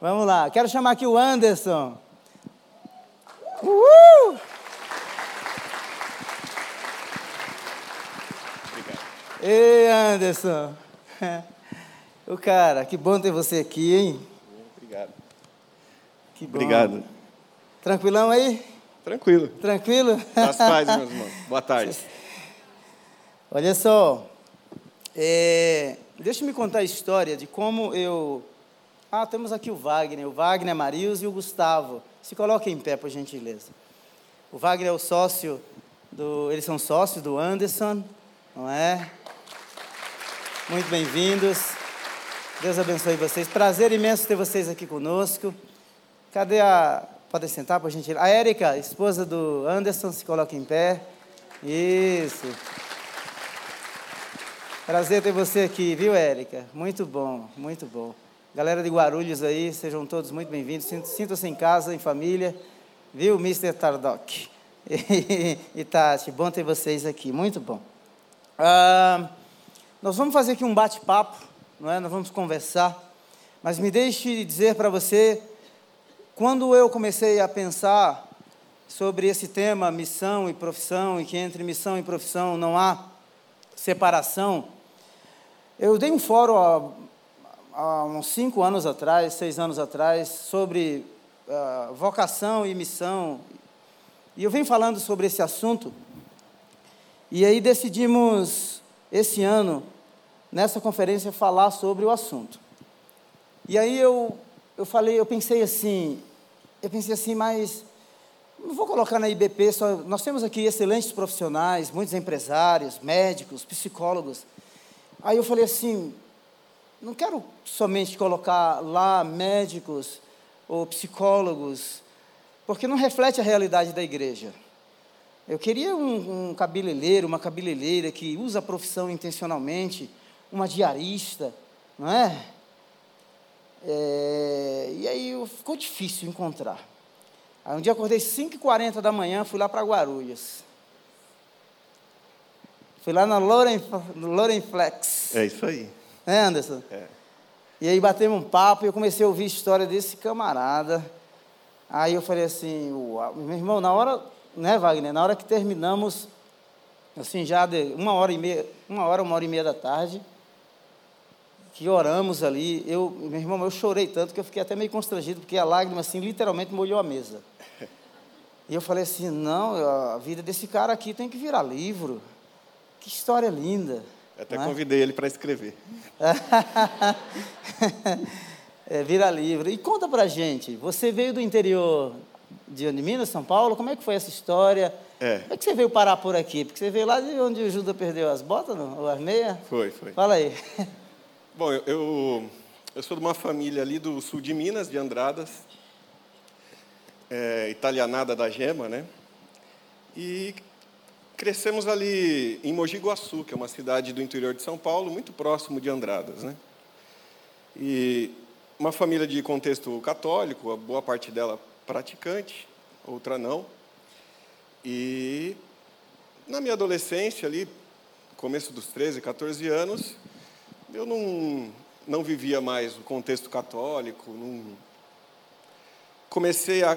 Vamos lá. Quero chamar aqui o Anderson. Uhul! Obrigado. Ei, Anderson. O cara, que bom ter você aqui, hein? Obrigado. Que bom. Obrigado. Tranquilão aí? Tranquilo. Tranquilo? Das paz, meus irmãos. Boa tarde. Olha só, é, deixa eu me contar a história de como eu. Ah, temos aqui o Wagner, o Wagner, Marius e o Gustavo. Se coloquem em pé, por gentileza. O Wagner é o sócio do. Eles são sócios do Anderson, não é? Muito bem-vindos. Deus abençoe vocês. Prazer imenso ter vocês aqui conosco. Cadê a. Pode sentar, por gentileza. A Érica, esposa do Anderson, se coloca em pé. Isso. Prazer ter você aqui, viu, Érica? Muito bom, muito bom. Galera de Guarulhos aí, sejam todos muito bem-vindos. Sintam-se em casa, em família. Viu, Mr. Tardock? e Tati, bom ter vocês aqui, muito bom. Ah, nós vamos fazer aqui um bate-papo, não é? Nós vamos conversar. Mas me deixe dizer para você, quando eu comecei a pensar sobre esse tema, missão e profissão, e que entre missão e profissão não há separação, eu dei um fórum há, uns cinco anos atrás, seis anos atrás, sobre uh, vocação e missão. E eu venho falando sobre esse assunto. E aí decidimos, esse ano, nessa conferência, falar sobre o assunto. E aí eu, eu falei, eu pensei assim, eu pensei assim, mas não vou colocar na IBP só. Nós temos aqui excelentes profissionais, muitos empresários, médicos, psicólogos. Aí eu falei assim: não quero somente colocar lá médicos ou psicólogos, porque não reflete a realidade da igreja. Eu queria um, um cabeleireiro, uma cabeleireira que usa a profissão intencionalmente, uma diarista, não é? é e aí ficou difícil encontrar. Aí um dia acordei 5h40 da manhã, fui lá para Guarulhos. Fui lá na Loren, Loren Flex. É isso aí. É, Anderson? É. E aí batemos um papo e eu comecei a ouvir a história desse camarada. Aí eu falei assim, uau, meu irmão, na hora, né, Wagner, na hora que terminamos, assim, já de uma hora e meia, uma hora, uma hora e meia da tarde, que oramos ali, eu, meu irmão, eu chorei tanto que eu fiquei até meio constrangido, porque a lágrima, assim, literalmente molhou a mesa. E eu falei assim, não, a vida desse cara aqui tem que virar livro. Que história linda. Até é? convidei ele para escrever. é, vira livro. E conta para gente, você veio do interior de Minas, São Paulo, como é que foi essa história? É. Como é que você veio parar por aqui? Porque você veio lá de onde o Judas perdeu as botas, não? ou as meias? Foi, foi. Fala aí. Bom, eu, eu, eu, sou de uma família ali do sul de Minas, de Andradas, é, italianada da gema, né? E Crescemos ali em Mogi Guaçu, que é uma cidade do interior de São Paulo, muito próximo de Andradas. Né? E uma família de contexto católico, a boa parte dela praticante, outra não. E na minha adolescência, ali, começo dos 13, 14 anos, eu não, não vivia mais o contexto católico, não... comecei a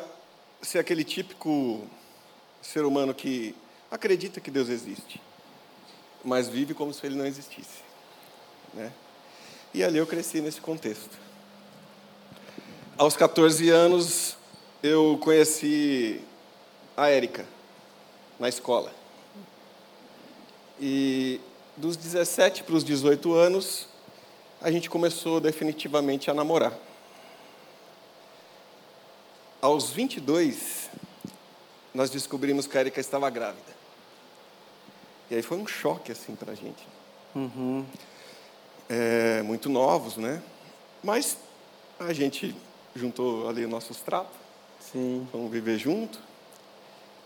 ser aquele típico ser humano que acredita que Deus existe, mas vive como se ele não existisse. Né? E ali eu cresci nesse contexto. Aos 14 anos, eu conheci a Érica na escola. E dos 17 para os 18 anos, a gente começou definitivamente a namorar. Aos 22, nós descobrimos que a Erika estava grávida. E aí foi um choque assim para a gente. Uhum. É, muito novos, né? Mas a gente juntou ali nossos trapos. Sim. Vamos viver junto.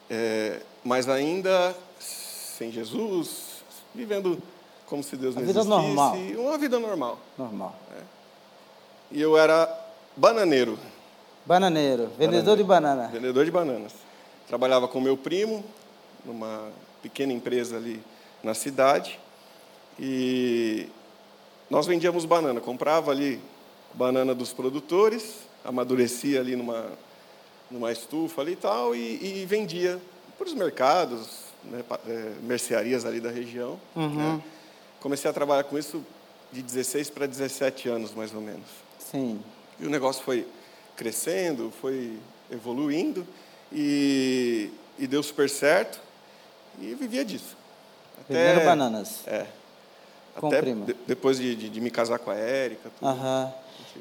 É, mas ainda sem Jesus, vivendo como se Deus não vida existisse. normal. Uma vida normal. Normal. É. E eu era bananeiro. Bananeiro, vendedor bananeiro. de banana. Vendedor de bananas. Trabalhava com meu primo numa pequena empresa ali na cidade. E nós vendíamos banana, comprava ali banana dos produtores, amadurecia ali numa, numa estufa ali e tal, e, e vendia para os mercados, né, é, mercearias ali da região. Uhum. Né? Comecei a trabalhar com isso de 16 para 17 anos, mais ou menos. Sim. E o negócio foi crescendo, foi evoluindo, e, e deu super certo, e vivia disso. Até, bananas. É. Com até de, depois de, de, de, me casar com a Érica. Uhum.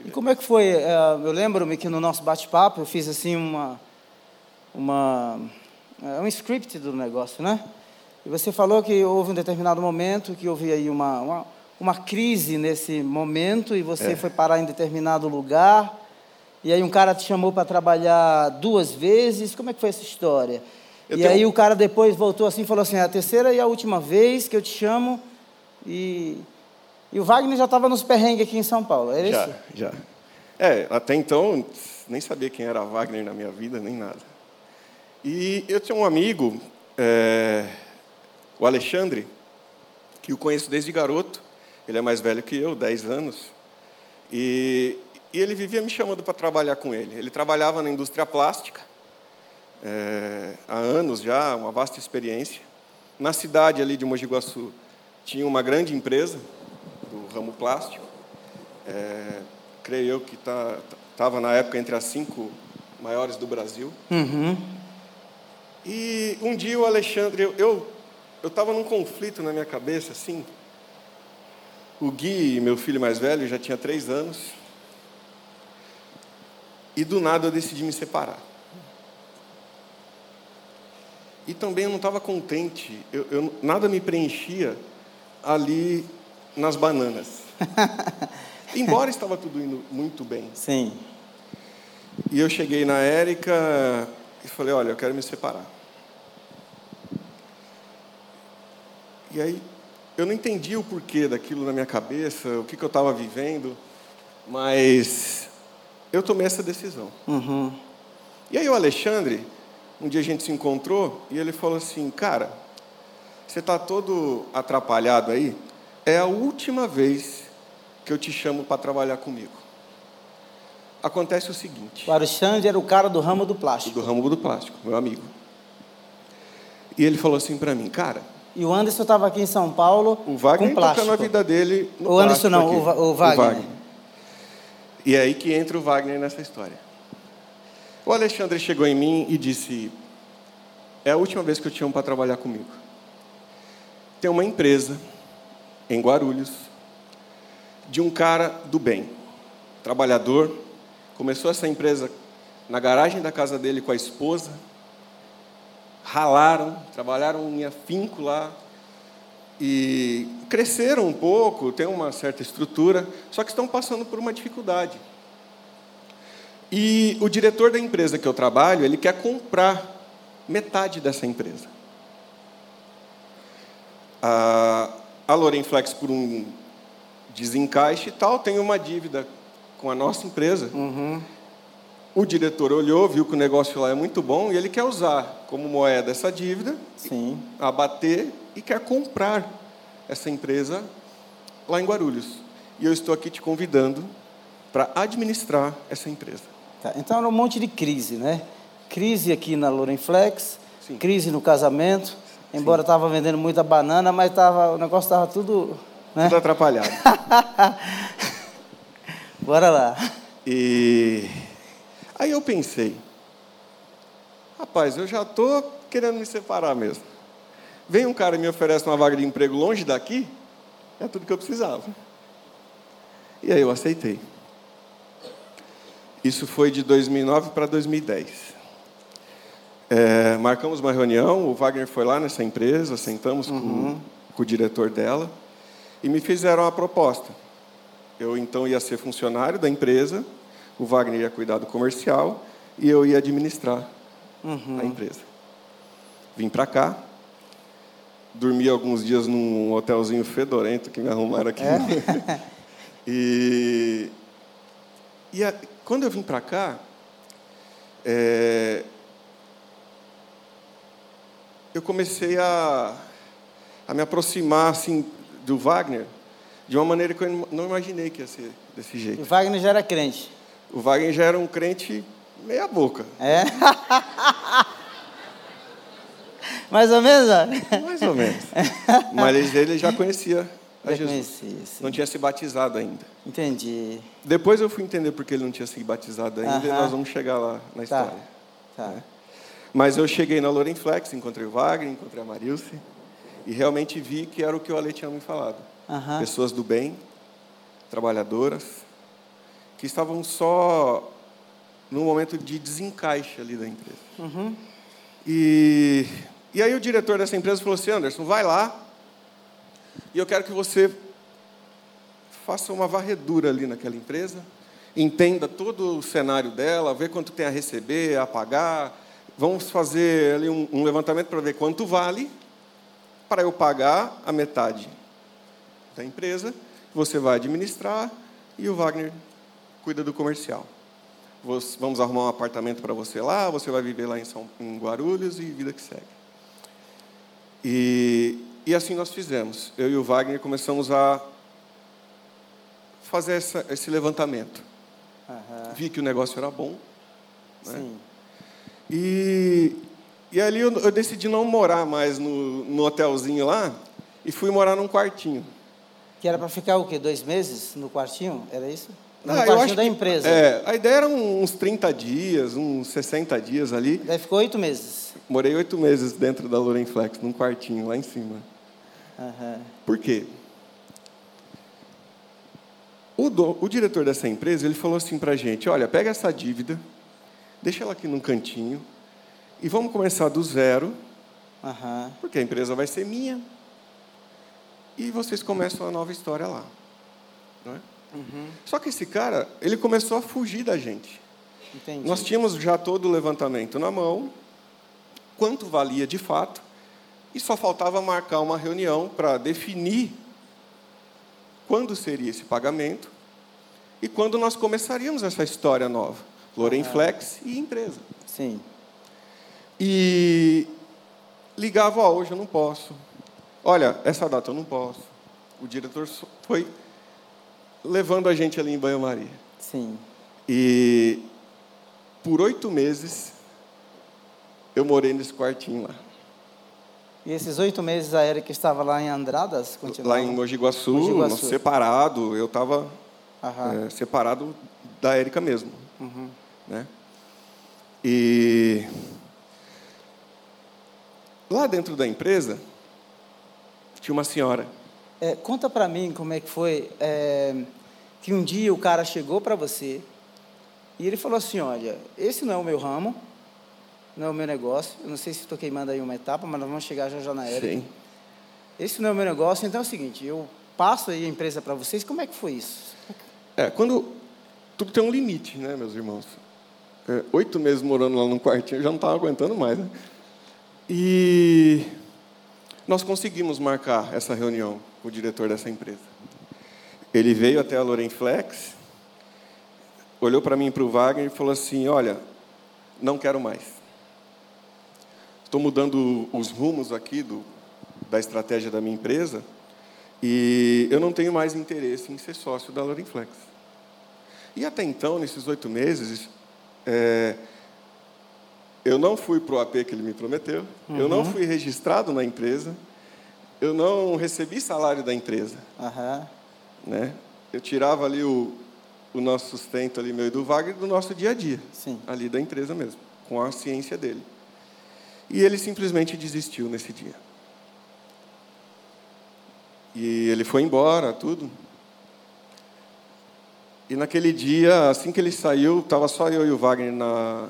E como é que foi? É, eu lembro-me que no nosso bate-papo eu fiz assim uma, uma, é, um script do negócio, né? E você falou que houve um determinado momento que houve aí uma, uma, uma crise nesse momento e você é. foi parar em determinado lugar. E aí um cara te chamou para trabalhar duas vezes. Como é que foi essa história? Eu e tenho... aí o cara depois voltou assim e falou assim, é a terceira e a última vez que eu te chamo e, e o Wagner já estava nos perrengues aqui em São Paulo, é já, isso? Já, É, até então, nem sabia quem era Wagner na minha vida, nem nada. E eu tinha um amigo, é, o Alexandre, que eu conheço desde garoto. Ele é mais velho que eu, 10 anos. E, e ele vivia me chamando para trabalhar com ele. Ele trabalhava na indústria plástica, é, há anos já, uma vasta experiência. Na cidade ali de Mogi Guaçu, tinha uma grande empresa do ramo plástico, é, creio eu que estava tá, na época entre as cinco maiores do Brasil. Uhum. E um dia o Alexandre, eu eu estava num conflito na minha cabeça, assim. O Gui, meu filho mais velho, já tinha três anos. E do nada eu decidi me separar. E também eu não estava contente, eu, eu, nada me preenchia ali nas bananas. Embora estava tudo indo muito bem. Sim. E eu cheguei na Érica e falei, olha, eu quero me separar. E aí eu não entendi o porquê daquilo na minha cabeça, o que, que eu estava vivendo, mas eu tomei essa decisão. Uhum. E aí o Alexandre, um dia a gente se encontrou e ele falou assim, cara, você está todo atrapalhado aí? É a última vez que eu te chamo para trabalhar comigo. Acontece o seguinte. O Alexandre era o cara do ramo do plástico. Do ramo do plástico, meu amigo. E ele falou assim para mim, cara. E o Anderson estava aqui em São Paulo. O Wagner com plástico. tocando a vida dele. No o Anderson não, o, o, Wagner. o Wagner. E é aí que entra o Wagner nessa história. O Alexandre chegou em mim e disse: É a última vez que eu te chamo para trabalhar comigo. Tem uma empresa em Guarulhos de um cara do bem, trabalhador, começou essa empresa na garagem da casa dele com a esposa, ralaram, trabalharam em afinco lá e cresceram um pouco, tem uma certa estrutura, só que estão passando por uma dificuldade. E o diretor da empresa que eu trabalho, ele quer comprar metade dessa empresa a, a Lorenflex, por um desencaixe e tal, tem uma dívida com a nossa empresa. Uhum. O diretor olhou, viu que o negócio lá é muito bom e ele quer usar como moeda essa dívida, Sim. abater e quer comprar essa empresa lá em Guarulhos. E eu estou aqui te convidando para administrar essa empresa. Tá, então era um monte de crise, né? Crise aqui na Lorenflex, Sim. crise no casamento, Embora estava vendendo muita banana, mas tava, o negócio estava tudo. Né? Tudo atrapalhado. Bora lá. E aí eu pensei, rapaz, eu já estou querendo me separar mesmo. Vem um cara e me oferece uma vaga de emprego longe daqui, é tudo que eu precisava. E aí eu aceitei. Isso foi de 2009 para 2010. É, marcamos uma reunião, o Wagner foi lá nessa empresa, sentamos uhum. com, com, o diretor dela e me fizeram a proposta. Eu então ia ser funcionário da empresa, o Wagner ia cuidar do comercial e eu ia administrar uhum. a empresa. Vim para cá, dormi alguns dias num hotelzinho fedorento que me arrumaram aqui. É? e e a, quando eu vim para cá, é, eu comecei a, a me aproximar assim do Wagner de uma maneira que eu não imaginei que ia ser desse jeito. Wagner já era crente. O Wagner já era um crente meia boca, É? Mais ou menos? mais ou menos. Mas ele já conhecia Já Jesus. conheci, sim. Não tinha se batizado ainda. Entendi. Depois eu fui entender porque ele não tinha se batizado ainda e Aham. nós vamos chegar lá na Tá. história. Tá. Mas eu cheguei na Loren Flex, encontrei o Wagner, encontrei a Marilce e realmente vi que era o que o Ale tinha me falado. Aham. Pessoas do bem, trabalhadoras, que estavam só num momento de desencaixe ali da empresa. Uhum. E, e aí o diretor dessa empresa falou assim, Anderson, vai lá e eu quero que você faça uma varredura ali naquela empresa, entenda todo o cenário dela, vê quanto tem a receber, a pagar, vamos fazer ali um, um levantamento para ver quanto vale para eu pagar a metade da empresa, você vai administrar e o Wagner cuida do comercial. Vamos arrumar um apartamento para você lá, você vai viver lá em, São, em Guarulhos e vida que segue. E, e assim nós fizemos. Eu e o Wagner começamos a fazer essa, esse levantamento. Aham. Vi que o negócio era bom. Né? Sim. E, e ali eu, eu decidi não morar mais no, no hotelzinho lá e fui morar num quartinho. Que era para ficar o quê? Dois meses no quartinho? Era isso? Ah, no eu quartinho da que- empresa. É, a ideia era uns 30 dias, uns 60 dias ali. Daí ficou oito meses. Morei oito meses dentro da Loren Flex, num quartinho lá em cima. Por quê? O, do- o diretor dessa empresa ele falou assim para a gente: olha, pega essa dívida, deixa ela aqui num cantinho e vamos começar do zero, Aham. porque a empresa vai ser minha e vocês começam a nova história lá. não é? Só que esse cara, ele começou a fugir da gente. Entendi. Nós tínhamos já todo o levantamento na mão, quanto valia de fato, e só faltava marcar uma reunião para definir quando seria esse pagamento e quando nós começaríamos essa história nova. Loren Flex e empresa. Sim. E ligava, ó, hoje eu não posso. Olha, essa data eu não posso. O diretor foi levando a gente ali em banho-maria. Sim. E por oito meses eu morei nesse quartinho lá. E esses oito meses a Erika estava lá em Andradas? Continuava? Lá em Mogi Guaçu, Mogi Guaçu. separado, eu estava Aham. separado da Érica mesmo. Uhum. Né? E lá dentro da empresa tinha uma senhora. É, conta para mim como é que foi é, que um dia o cara chegou para você e ele falou assim, olha, esse não é o meu ramo, não é o meu negócio. Eu não sei se estou queimando aí uma etapa, mas nós vamos chegar já já na Erika. Sim. Esse não é o meu negócio, então é o seguinte, eu passo aí a empresa para vocês. Como é que foi isso? É, quando tudo tem um limite, né, meus irmãos? É, oito meses morando lá num quartinho, eu já não estava aguentando mais, né? E nós conseguimos marcar essa reunião com o diretor dessa empresa. Ele veio até a Loren Flex, olhou para mim e para o Wagner e falou assim: Olha, não quero mais. Estou mudando os rumos aqui do, da estratégia da minha empresa e eu não tenho mais interesse em ser sócio da Loren Flex. E até então, nesses oito meses, é, eu não fui para o AP que ele me prometeu, eu não fui registrado na empresa, eu não recebi salário da empresa. Aham. Né? Eu tirava ali o, o nosso sustento ali, meu e do Wagner, do nosso dia a dia, Sim. ali da empresa mesmo, com a ciência dele. E ele simplesmente desistiu nesse dia. E ele foi embora, tudo. E naquele dia, assim que ele saiu, estava só eu e o Wagner na,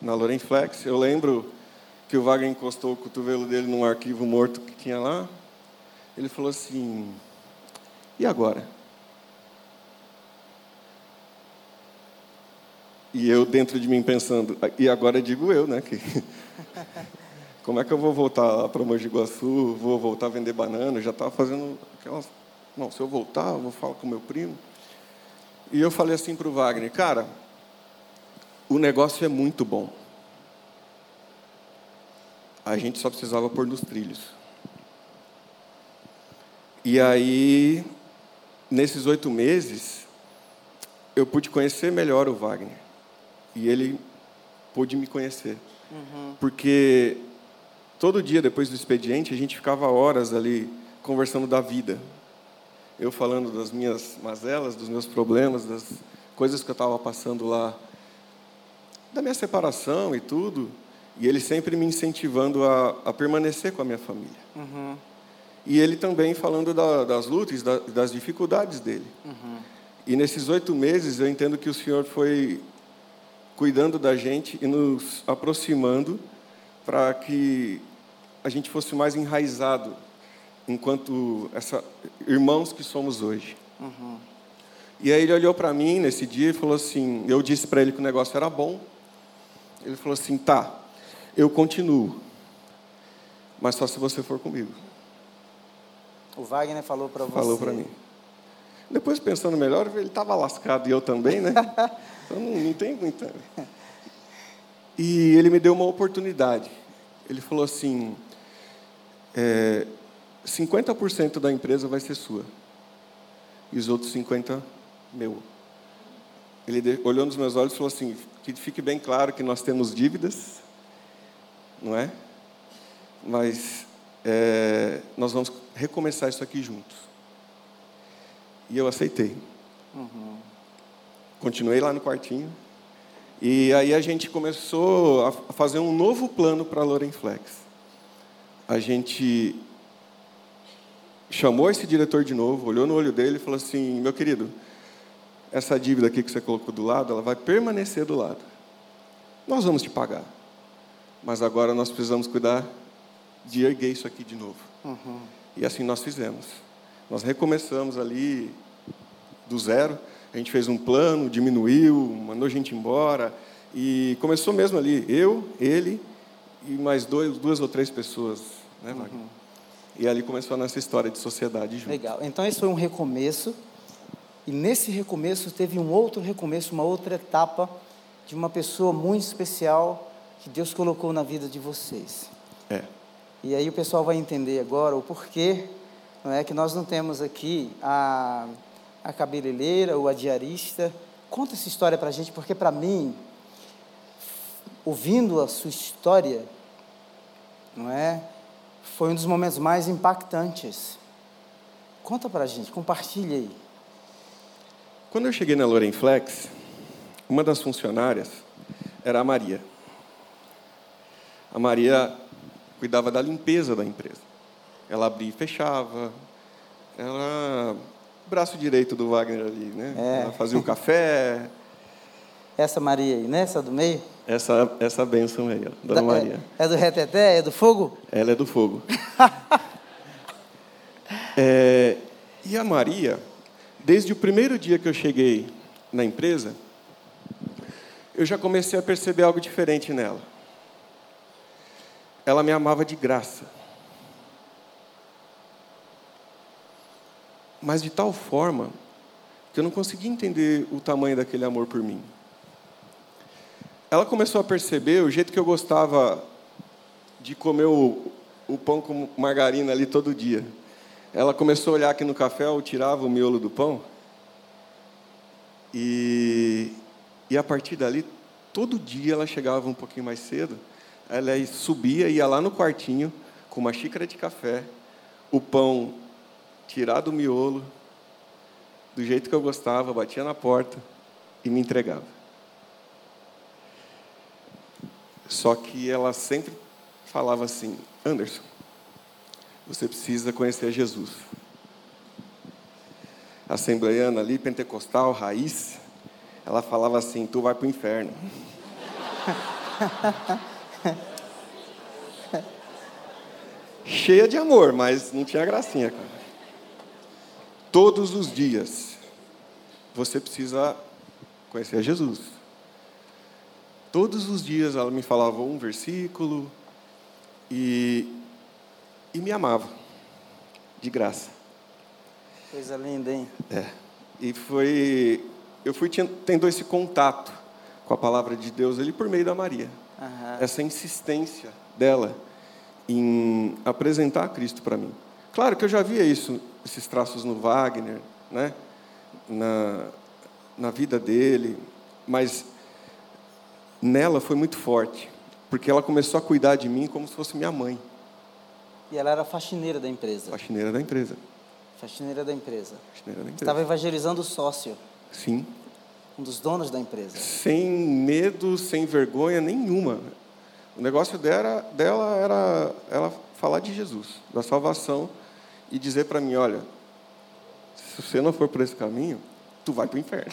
na Loren Flex. Eu lembro que o Wagner encostou o cotovelo dele num arquivo morto que tinha lá. Ele falou assim: E agora? E eu dentro de mim pensando, e agora digo eu, né? Que, como é que eu vou voltar para Mogi Guaçu? Vou voltar a vender banana? Já estava fazendo aquelas. Não, se eu voltar, eu vou falar com meu primo. E eu falei assim para o Wagner, cara, o negócio é muito bom. A gente só precisava pôr nos trilhos. E aí nesses oito meses, eu pude conhecer melhor o Wagner. E ele pôde me conhecer. Uhum. Porque todo dia, depois do expediente, a gente ficava horas ali conversando da vida. Eu falando das minhas mazelas, dos meus problemas, das coisas que eu estava passando lá, da minha separação e tudo. E ele sempre me incentivando a, a permanecer com a minha família. Uhum. E ele também falando da, das lutas, da, das dificuldades dele. Uhum. E nesses oito meses eu entendo que o Senhor foi cuidando da gente e nos aproximando para que a gente fosse mais enraizado enquanto essa, irmãos que somos hoje. Uhum. E aí ele olhou para mim nesse dia e falou assim: eu disse para ele que o negócio era bom. Ele falou assim: tá, eu continuo, mas só se você for comigo. O Wagner falou para você. Falou para mim. Depois, pensando melhor, ele estava lascado e eu também, né? Então não, não tem muita. E ele me deu uma oportunidade. Ele falou assim: é, 50% da empresa vai ser sua, e os outros 50% meu. Ele olhou nos meus olhos e falou assim: que fique bem claro que nós temos dívidas, não é? Mas é, nós vamos recomeçar isso aqui juntos. E eu aceitei. Uhum. Continuei lá no quartinho. E aí a gente começou a fazer um novo plano para a Lorenflex. A gente chamou esse diretor de novo, olhou no olho dele e falou assim: meu querido, essa dívida aqui que você colocou do lado, ela vai permanecer do lado. Nós vamos te pagar. Mas agora nós precisamos cuidar de erguer isso aqui de novo. Uhum. E assim nós fizemos. Nós recomeçamos ali do zero. A gente fez um plano, diminuiu, mandou a gente embora. E começou mesmo ali, eu, ele e mais dois, duas ou três pessoas. Né, uhum. E ali começou a nossa história de sociedade juntos. Legal. Então, esse foi um recomeço. E nesse recomeço teve um outro recomeço, uma outra etapa de uma pessoa muito especial que Deus colocou na vida de vocês. É. E aí o pessoal vai entender agora o porquê, não é que nós não temos aqui a, a cabeleireira ou a diarista. Conta essa história para a gente, porque para mim, ouvindo a sua história, não é, foi um dos momentos mais impactantes. Conta para a gente, compartilha aí. Quando eu cheguei na Lorenflex, uma das funcionárias era a Maria. A Maria cuidava da limpeza da empresa. Ela abria e fechava. Ela braço direito do Wagner ali, né? É. Ela fazia o café. Essa Maria aí, né? Essa do meio? Essa, essa benção aí, ó, Dona da, Maria. É, é, do reteté? É do fogo? Ela é do fogo. é, e a Maria, desde o primeiro dia que eu cheguei na empresa, eu já comecei a perceber algo diferente nela ela me amava de graça. Mas de tal forma que eu não conseguia entender o tamanho daquele amor por mim. Ela começou a perceber o jeito que eu gostava de comer o, o pão com margarina ali todo dia. Ela começou a olhar aqui no café, eu tirava o miolo do pão. E, e a partir dali, todo dia ela chegava um pouquinho mais cedo ela subia, ia lá no quartinho, com uma xícara de café, o pão tirado do miolo, do jeito que eu gostava, batia na porta e me entregava. Só que ela sempre falava assim: Anderson, você precisa conhecer Jesus. Assembleiana ali, pentecostal, raiz, ela falava assim: tu vai para o inferno. Cheia de amor, mas não tinha gracinha, cara. Todos os dias você precisa conhecer Jesus. Todos os dias ela me falava um versículo e, e me amava, de graça. Coisa linda, hein? É. E foi. Eu fui tendo esse contato com a palavra de Deus ali por meio da Maria. Uhum. Essa insistência dela em apresentar Cristo para mim. Claro que eu já via isso, esses traços no Wagner, né? na, na vida dele, mas nela foi muito forte, porque ela começou a cuidar de mim como se fosse minha mãe. E ela era faxineira da empresa. Faxineira da empresa. Faxineira da empresa. Faxineira da empresa. Estava evangelizando o sócio, Sim. um dos donos da empresa. Sem medo, sem vergonha nenhuma. O negócio dela, dela era ela falar de Jesus, da salvação, e dizer para mim: olha, se você não for por esse caminho, tu vai para o inferno.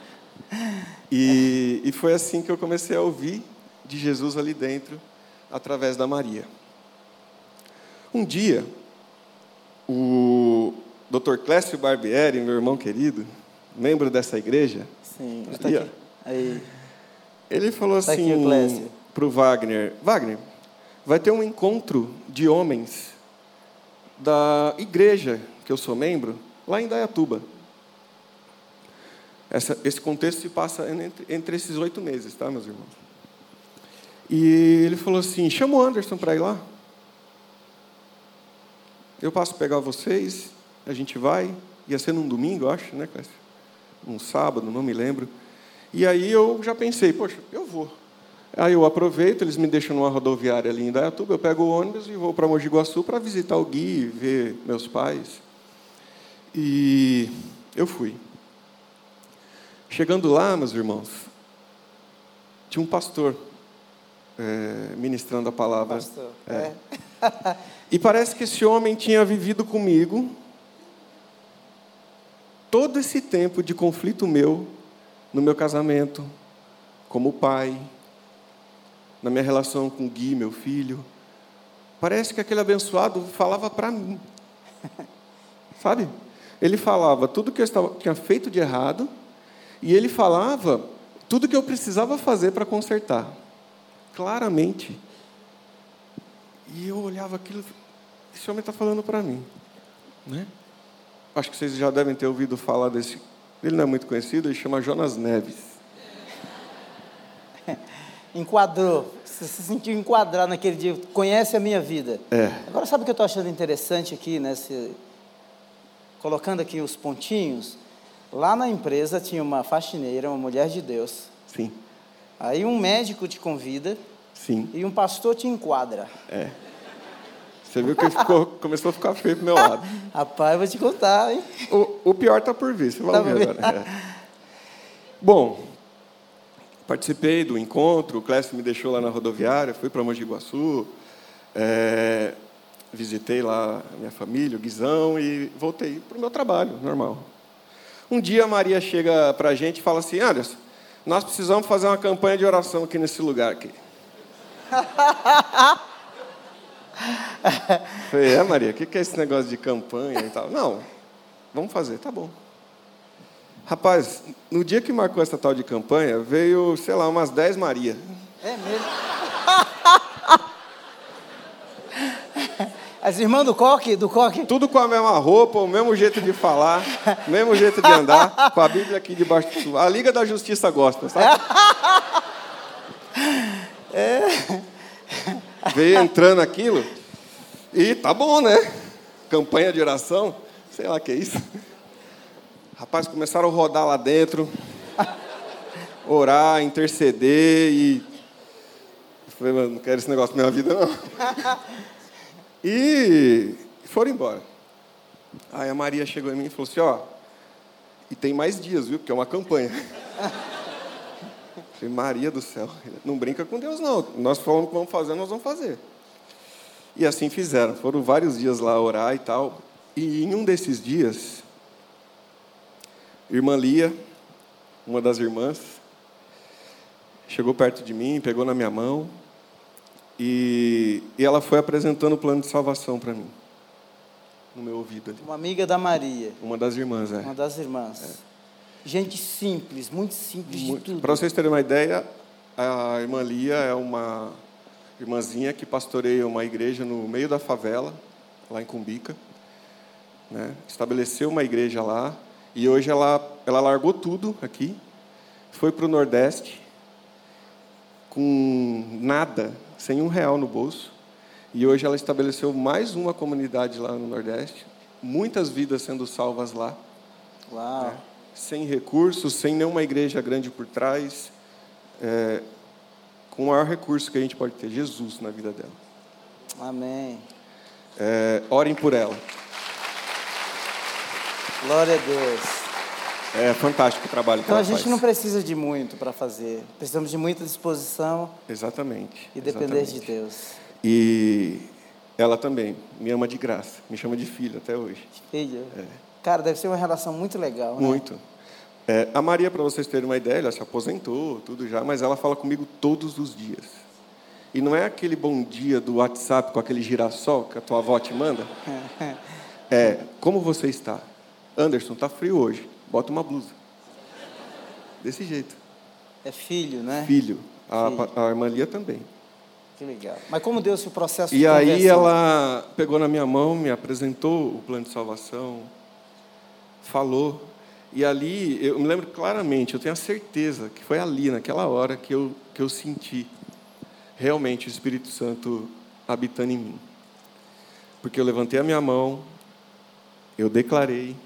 e, e foi assim que eu comecei a ouvir de Jesus ali dentro, através da Maria. Um dia, o Dr. Clécio Barbieri, meu irmão querido, membro dessa igreja, Sim, Ali, aqui. Aí. ele falou Tá assim para o Wagner: Wagner, vai ter um encontro de homens da igreja que eu sou membro, lá em Dayatuba. Essa, esse contexto se passa entre, entre esses oito meses, tá, meus irmãos? E ele falou assim: chama o Anderson para ir lá. Eu passo pegar vocês, a gente vai. Ia ser num domingo, eu acho, né, Clécio? Um sábado, não me lembro. E aí eu já pensei, poxa, eu vou. Aí eu aproveito, eles me deixam numa rodoviária ali em Dayatuba, eu pego o ônibus e vou para Mogi Guaçu para visitar o Gui, ver meus pais. E eu fui. Chegando lá, meus irmãos, tinha um pastor eh, ministrando a palavra. Pastor. É. É. E parece que esse homem tinha vivido comigo todo esse tempo de conflito meu no meu casamento, como pai, na minha relação com o Gui, meu filho. Parece que aquele abençoado falava para mim. Sabe? Ele falava tudo que eu estava, tinha feito de errado e ele falava tudo que eu precisava fazer para consertar. Claramente. E eu olhava aquilo, esse homem está falando para mim, né? Acho que vocês já devem ter ouvido falar desse. Ele não é muito conhecido, ele chama Jonas Neves. Enquadrou. Você se sentiu enquadrado naquele dia. Conhece a minha vida. É. Agora, sabe o que eu estou achando interessante aqui, nesse, colocando aqui os pontinhos? Lá na empresa tinha uma faxineira, uma mulher de Deus. Sim, Aí um médico te convida sim, e um pastor te enquadra. é. Você viu que ficou, começou a ficar feio pro meu lado. Rapaz, eu vou te contar, hein? O, o pior está por vir, você vai Tá ver agora. É. Bom, participei do encontro, o Clécio me deixou lá na rodoviária, fui para Mogi Guaçu, é, visitei lá a minha família, o Guizão, e voltei para o meu trabalho, normal. Um dia a Maria chega para a gente e fala assim, Anderson, nós precisamos fazer uma campanha de oração aqui nesse lugar aqui. Falei, é Maria, o que que é esse negócio de campanha e tal? Não, vamos fazer, tá bom. Rapaz, no dia que marcou essa tal de campanha, veio, sei lá, umas 10 Maria. É mesmo? As irmãs do coque, do coque. Tudo com a mesma roupa, o mesmo jeito de falar, o mesmo jeito de andar, com a Bíblia aqui debaixo do. A Liga da Justiça gosta, sabe? Veio entrando aquilo, e tá bom, né? Campanha de oração, sei lá o que é isso. Rapaz, começaram a rodar lá dentro, orar, interceder, e. Eu falei, mano, não quero esse negócio na minha vida, não. E foram embora. Aí a Maria chegou em mim e falou assim, ó, e tem mais dias, viu? Porque é uma campanha. Falei, Maria do céu, não brinca com Deus, não. Nós falamos que vamos fazer, nós vamos fazer. E assim fizeram. Foram vários dias lá orar e tal. E em um desses dias, irmã Lia, uma das irmãs, chegou perto de mim, pegou na minha mão e, e ela foi apresentando o plano de salvação para mim, no meu ouvido ali. Uma amiga da Maria, Uma das irmãs, é. uma das irmãs. Gente simples, muito simples de tudo. Para vocês terem uma ideia, a irmã Lia é uma irmãzinha que pastoreia uma igreja no meio da favela, lá em Cumbica. Né? Estabeleceu uma igreja lá e hoje ela, ela largou tudo aqui, foi para o Nordeste com nada, sem um real no bolso. E hoje ela estabeleceu mais uma comunidade lá no Nordeste, muitas vidas sendo salvas lá. Uau. Né? Sem recursos, sem nenhuma igreja grande por trás, é, com o maior recurso que a gente pode ter, Jesus na vida dela. Amém. É, orem por ela. Glória a Deus. É fantástico o trabalho então, que ela Então a gente faz. não precisa de muito para fazer. Precisamos de muita disposição. Exatamente. E depender exatamente. de Deus. E ela também me ama de graça, me chama de filho até hoje. Filho? É. Cara, deve ser uma relação muito legal. Né? Muito. É, a Maria, para vocês terem uma ideia, ela se aposentou, tudo já, mas ela fala comigo todos os dias. E não é aquele bom dia do WhatsApp com aquele girassol que a tua avó te manda. É, como você está? Anderson, está frio hoje. Bota uma blusa. Desse jeito. É filho, né? Filho. A, Filho. a irmã Lia também. Que legal. Mas como deu-se o processo E aí ela pegou na minha mão, me apresentou o plano de salvação, falou. E ali, eu me lembro claramente, eu tenho a certeza que foi ali, naquela hora, que eu, que eu senti realmente o Espírito Santo habitando em mim. Porque eu levantei a minha mão, eu declarei,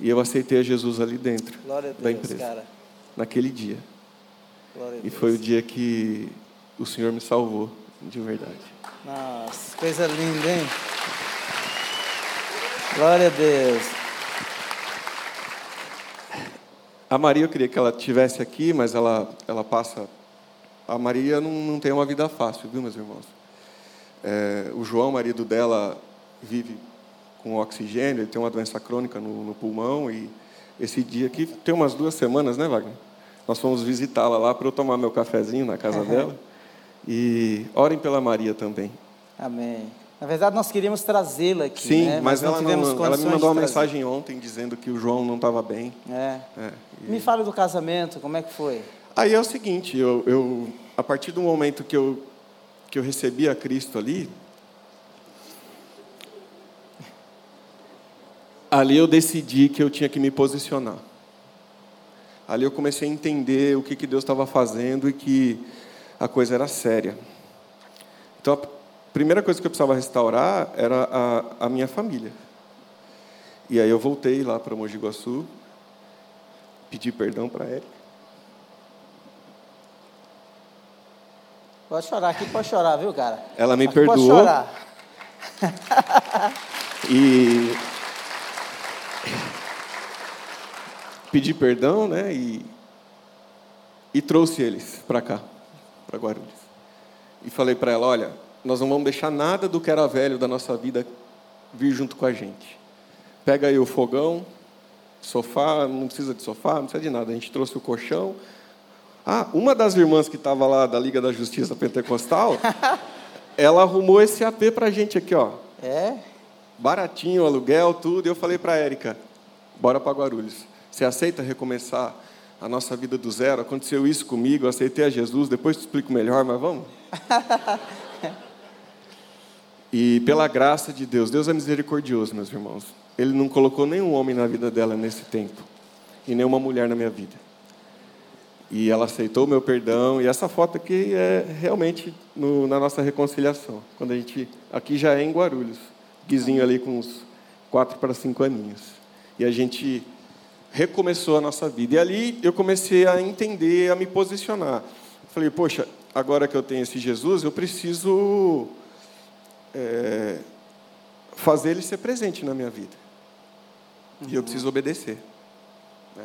e eu aceitei a Jesus ali dentro a da Deus, empresa, cara. naquele dia. E Deus. foi o dia que o Senhor me salvou, de verdade. Nossa, coisa linda, hein? Glória a Deus. A Maria, eu queria que ela tivesse aqui, mas ela, ela passa. A Maria não, não tem uma vida fácil, viu, meus irmãos? É, o João, marido dela, vive com oxigênio, ele tem uma doença crônica no, no pulmão. E esse dia aqui, tem umas duas semanas, né, Wagner? Nós fomos visitá-la lá para eu tomar meu cafezinho na casa dela. E orem pela Maria também. Amém. Na verdade, nós queríamos trazê-la aqui, Sim, né? mas, ela, tivemos não, ela me mandou uma mensagem ontem dizendo que o João não estava bem. É. É, e- Me fala do casamento, como é que foi? Aí é o seguinte, eu, eu, a partir do momento que eu, que eu recebi a Cristo ali, ali eu decidi que eu tinha que me posicionar. Ali eu comecei a entender o que, que Deus estava fazendo e que a coisa era séria. Então, a primeira coisa que eu precisava restaurar era a, a minha família. E aí eu voltei lá para Mogi Guaçu, pedi perdão para Érica. Pode chorar aqui, pode chorar, viu, cara? Ela me Aqui Pode perdoou. chorar. E pedi perdão, né? E, e trouxe eles para cá, para Guarulhos. E falei para ela: olha, nós não vamos deixar nada do que era velho da nossa vida vir junto com a gente. Pega aí o fogão, sofá, não precisa de sofá, não precisa de nada. A gente trouxe o colchão. Ah, uma das irmãs que estava lá da Liga da Justiça Pentecostal, ela arrumou esse AP para a gente aqui, ó É? baratinho aluguel, tudo. E eu falei para a Érica, bora para Guarulhos. Você aceita recomeçar a nossa vida do zero? Aconteceu isso comigo, eu aceitei a Jesus, depois te explico melhor, mas vamos? e pela graça de Deus, Deus é misericordioso, meus irmãos. Ele não colocou nenhum homem na vida dela nesse tempo, e nenhuma mulher na minha vida. E ela aceitou o meu perdão, e essa foto aqui é realmente no- na nossa reconciliação. Quando a gente. Aqui já é em Guarulhos. Guizinho ali com uns quatro para cinco aninhos. E a gente recomeçou a nossa vida. E ali eu comecei a entender, a me posicionar. Falei, poxa, agora que eu tenho esse Jesus, eu preciso é, fazer ele ser presente na minha vida. E eu preciso obedecer. né?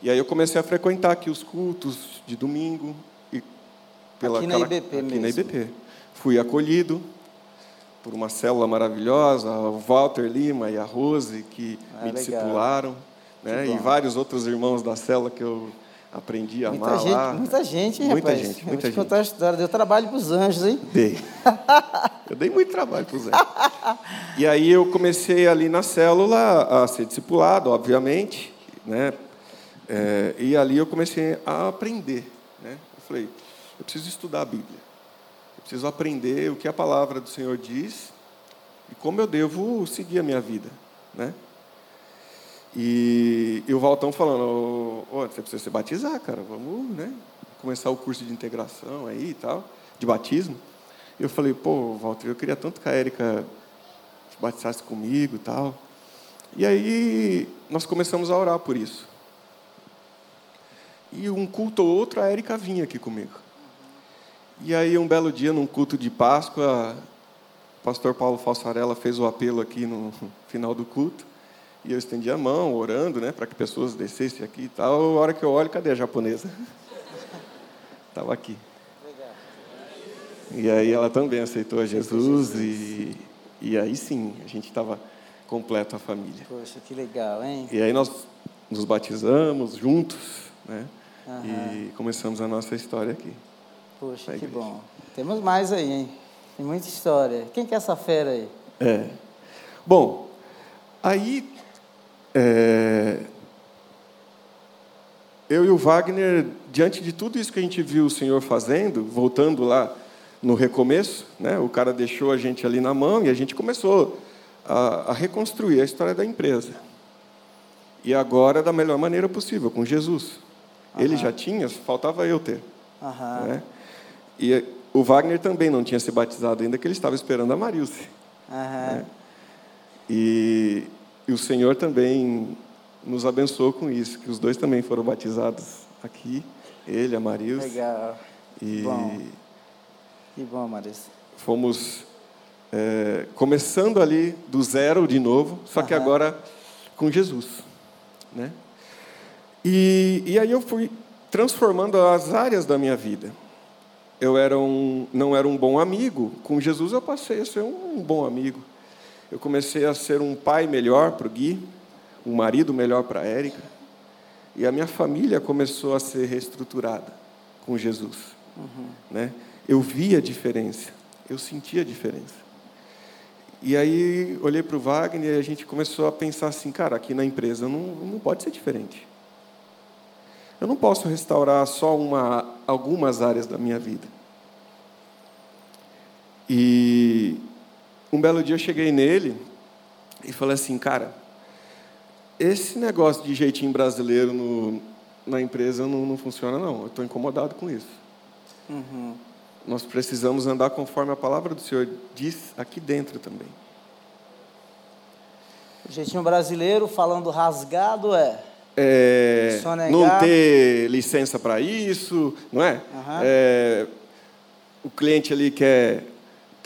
E aí eu comecei a frequentar aqui os cultos de domingo. E Aqui na IBP aqui na mesmo. IBP. Fui acolhido por uma célula maravilhosa, o Walter Lima e a Rose, que Ah, me legal. discipularam, né? E vários outros irmãos da célula que eu aprendi a Muita amar gente, lá. muita gente, Muita rapaz? gente, muita Vou te gente. contar a história. Deu trabalho para os anjos, hein? Dei. Eu dei muito trabalho para o Zé. E aí eu comecei ali na célula a ser discipulado, obviamente, né? É, e ali eu comecei a aprender, né? Eu falei, eu preciso estudar a Bíblia. Eu preciso aprender o que a palavra do Senhor diz e como eu devo seguir a minha vida, né? E, e o Valtão falando, ô, você precisa se batizar, cara, vamos, né? Começar o curso de integração aí e tal, de batismo. Eu falei, pô, Walter, eu queria tanto que a Érica se batizasse comigo e tal. E aí nós começamos a orar por isso. E um culto ou outro, a Érica vinha aqui comigo. E aí, um belo dia, num culto de Páscoa, o pastor Paulo Falsarella fez o apelo aqui no final do culto. E eu estendi a mão, orando, né, para que pessoas descessem aqui e tal. A hora que eu olho, cadê a japonesa? Estava aqui. E aí ela também aceitou a Jesus e, e aí sim, a gente estava completo a família. Poxa, que legal, hein? E aí nós nos batizamos juntos, né? E começamos a nossa história aqui. Poxa, que bom. Temos mais aí, hein? Tem muita história. Quem que é essa fera aí? É. Bom, aí é, eu e o Wagner, diante de tudo isso que a gente viu o Senhor fazendo, voltando lá no recomeço, né? O cara deixou a gente ali na mão e a gente começou a, a reconstruir a história da empresa. E agora da melhor maneira possível, com Jesus. Ele já tinha, faltava eu ter. Né? E o Wagner também não tinha se batizado ainda, que ele estava esperando a Marilce. Né? E, e o Senhor também nos abençoou com isso, que os dois também foram batizados aqui, ele, a Marilce. Legal. E bom. Que bom, Marilce. Fomos é, começando ali do zero de novo, só que agora com Jesus. Né? E, e aí eu fui transformando as áreas da minha vida. Eu era um, não era um bom amigo, com Jesus eu passei a ser um bom amigo. Eu comecei a ser um pai melhor para o Gui, um marido melhor para a Érica, e a minha família começou a ser reestruturada com Jesus. Uhum. Né? Eu via a diferença, eu sentia a diferença. E aí olhei para o Wagner e a gente começou a pensar assim, cara, aqui na empresa não, não pode ser diferente. Eu não posso restaurar só uma, algumas áreas da minha vida. E um belo dia eu cheguei nele e falei assim, cara, esse negócio de jeitinho brasileiro no, na empresa não, não funciona não. Eu estou incomodado com isso. Uhum. Nós precisamos andar conforme a palavra do Senhor diz aqui dentro também. O jeitinho brasileiro falando rasgado é é, não ter licença para isso, não é? Uhum. é? O cliente ali quer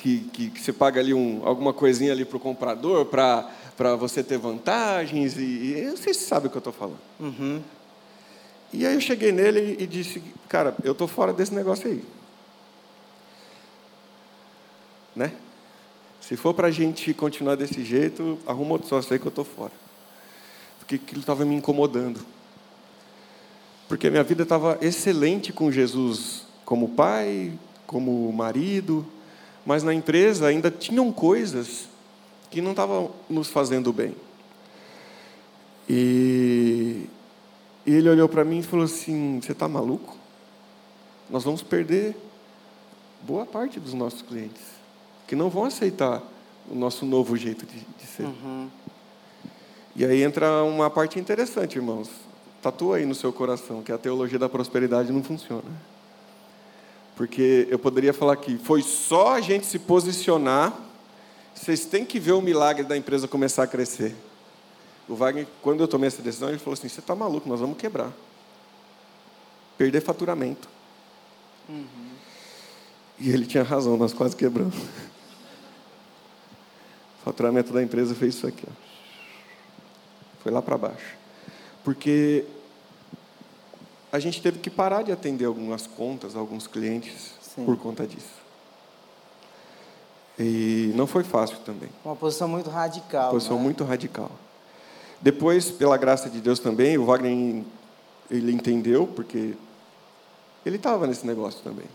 que, que, que você paga ali um, alguma coisinha ali para o comprador para você ter vantagens e, e eu sei se sabe o que eu estou falando. Uhum. E aí eu cheguei nele e disse, cara, eu estou fora desse negócio aí. Né? Se for para a gente continuar desse jeito, arruma outro sócio aí que eu estou fora porque aquilo estava me incomodando. Porque a minha vida estava excelente com Jesus como pai, como marido, mas na empresa ainda tinham coisas que não estavam nos fazendo bem. E, e ele olhou para mim e falou assim: Você está maluco? Nós vamos perder boa parte dos nossos clientes, que não vão aceitar o nosso novo jeito de, de ser. Uhum. E aí entra uma parte interessante, irmãos. Tatua aí no seu coração que a teologia da prosperidade não funciona. Porque eu poderia falar que foi só a gente se posicionar, vocês têm que ver o milagre da empresa começar a crescer. O Wagner, quando eu tomei essa decisão, ele falou assim: você está maluco, nós vamos quebrar. Perder faturamento. Uhum. E ele tinha razão, nós quase quebramos. O faturamento da empresa fez isso aqui. Ó. Foi lá para baixo. Porque a gente teve que parar de atender algumas contas, alguns clientes, Sim. por conta disso. E não foi fácil também. Uma posição muito radical. Uma posição né? muito radical. Depois, pela graça de Deus também, o Wagner ele entendeu, porque ele estava nesse negócio também.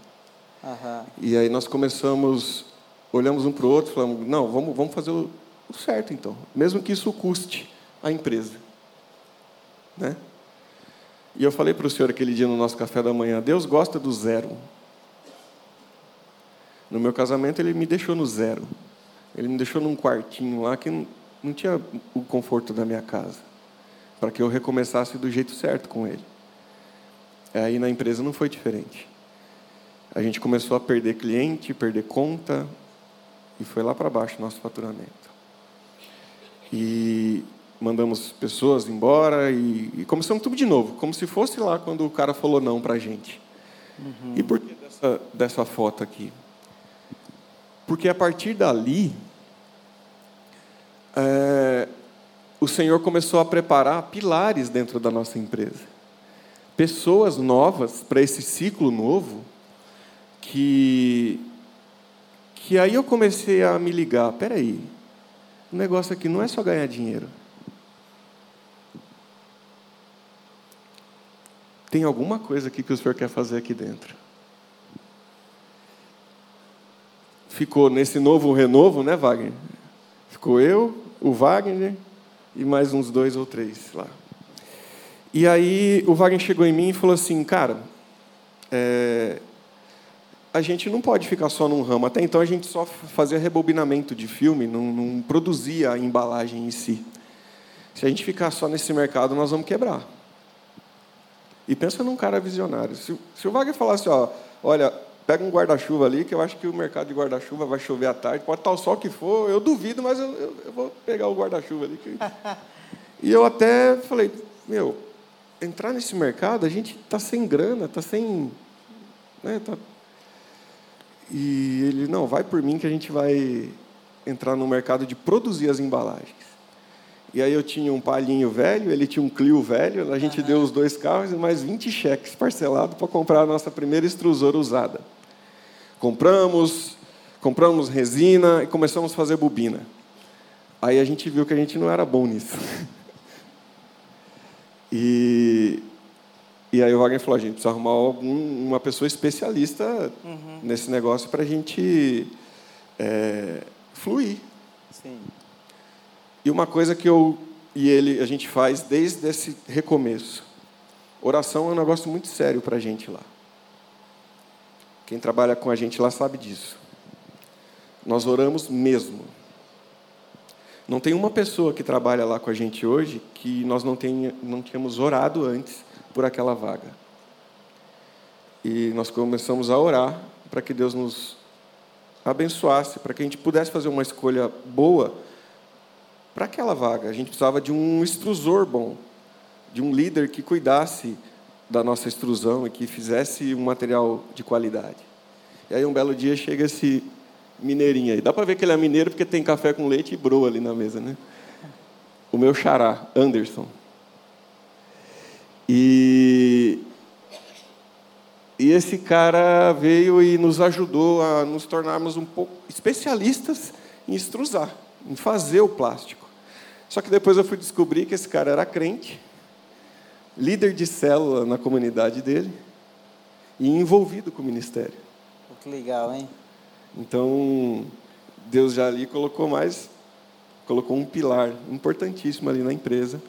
Uhum. E aí nós começamos, olhamos um para o outro, falamos, não, vamos, vamos fazer o certo então, mesmo que isso custe a empresa. Né? E eu falei para o senhor aquele dia no nosso café da manhã: Deus gosta do zero. No meu casamento, ele me deixou no zero. Ele me deixou num quartinho lá que não tinha o conforto da minha casa, para que eu recomeçasse do jeito certo com ele. Aí na empresa não foi diferente. A gente começou a perder cliente, perder conta, e foi lá para baixo nosso faturamento. E mandamos pessoas embora e, e, começamos tudo de novo, como se fosse lá quando o cara falou não para a gente. Uhum. E por que dessa, dessa foto aqui? Porque a partir dali, é, o Senhor começou a preparar pilares dentro da nossa empresa. Pessoas novas para esse ciclo novo, que, que aí eu comecei a me ligar: peraí, o negócio aqui não é só ganhar dinheiro. Tem alguma coisa aqui que o Senhor quer fazer aqui dentro. Ficou nesse novo renovo, né, Wagner? Ficou eu, o Wagner e mais uns dois ou três lá. E aí o Wagner chegou em mim e falou assim, cara, é, a gente não pode ficar só num ramo. Até então a gente só fazia rebobinamento de filme, não, não produzia a embalagem em si. Se a gente ficar só nesse mercado, nós vamos quebrar. E pensa num cara visionário. Se, se o Wagner falasse, ó, olha, pega um guarda-chuva ali, que eu acho que o mercado de guarda-chuva vai chover à tarde, pode estar o sol que for, eu duvido, mas eu, eu, eu vou pegar o guarda-chuva ali. Que... e eu até falei, meu, entrar nesse mercado, a gente está sem grana, está sem. Né, tá... E ele, não, vai por mim que a gente vai entrar no mercado de produzir as embalagens. E aí eu tinha um palhinho velho, ele tinha um Clio velho, a gente uhum. deu os dois carros e mais 20 cheques parcelados para comprar a nossa primeira extrusora usada. Compramos, compramos resina e começamos a fazer bobina. Aí a gente viu que a gente não era bom nisso. E, e aí o Wagner falou, a gente precisa arrumar algum, uma pessoa especialista uhum. nesse negócio para a gente é, fluir. Sim. E uma coisa que eu e ele a gente faz desde esse recomeço. Oração é um negócio muito sério para a gente lá. Quem trabalha com a gente lá sabe disso. Nós oramos mesmo. Não tem uma pessoa que trabalha lá com a gente hoje que nós não, tenha, não tínhamos orado antes por aquela vaga. E nós começamos a orar para que Deus nos abençoasse, para que a gente pudesse fazer uma escolha boa para aquela vaga. A gente precisava de um extrusor bom, de um líder que cuidasse da nossa extrusão e que fizesse um material de qualidade. E aí um belo dia chega esse mineirinho aí. Dá para ver que ele é mineiro porque tem café com leite e broa ali na mesa, né? O meu xará, Anderson. E, e esse cara veio e nos ajudou a nos tornarmos um pouco especialistas em extrusar, em fazer o plástico. Só que depois eu fui descobrir que esse cara era crente, líder de célula na comunidade dele e envolvido com o ministério. Que legal, hein? Então, Deus já ali colocou mais, colocou um pilar importantíssimo ali na empresa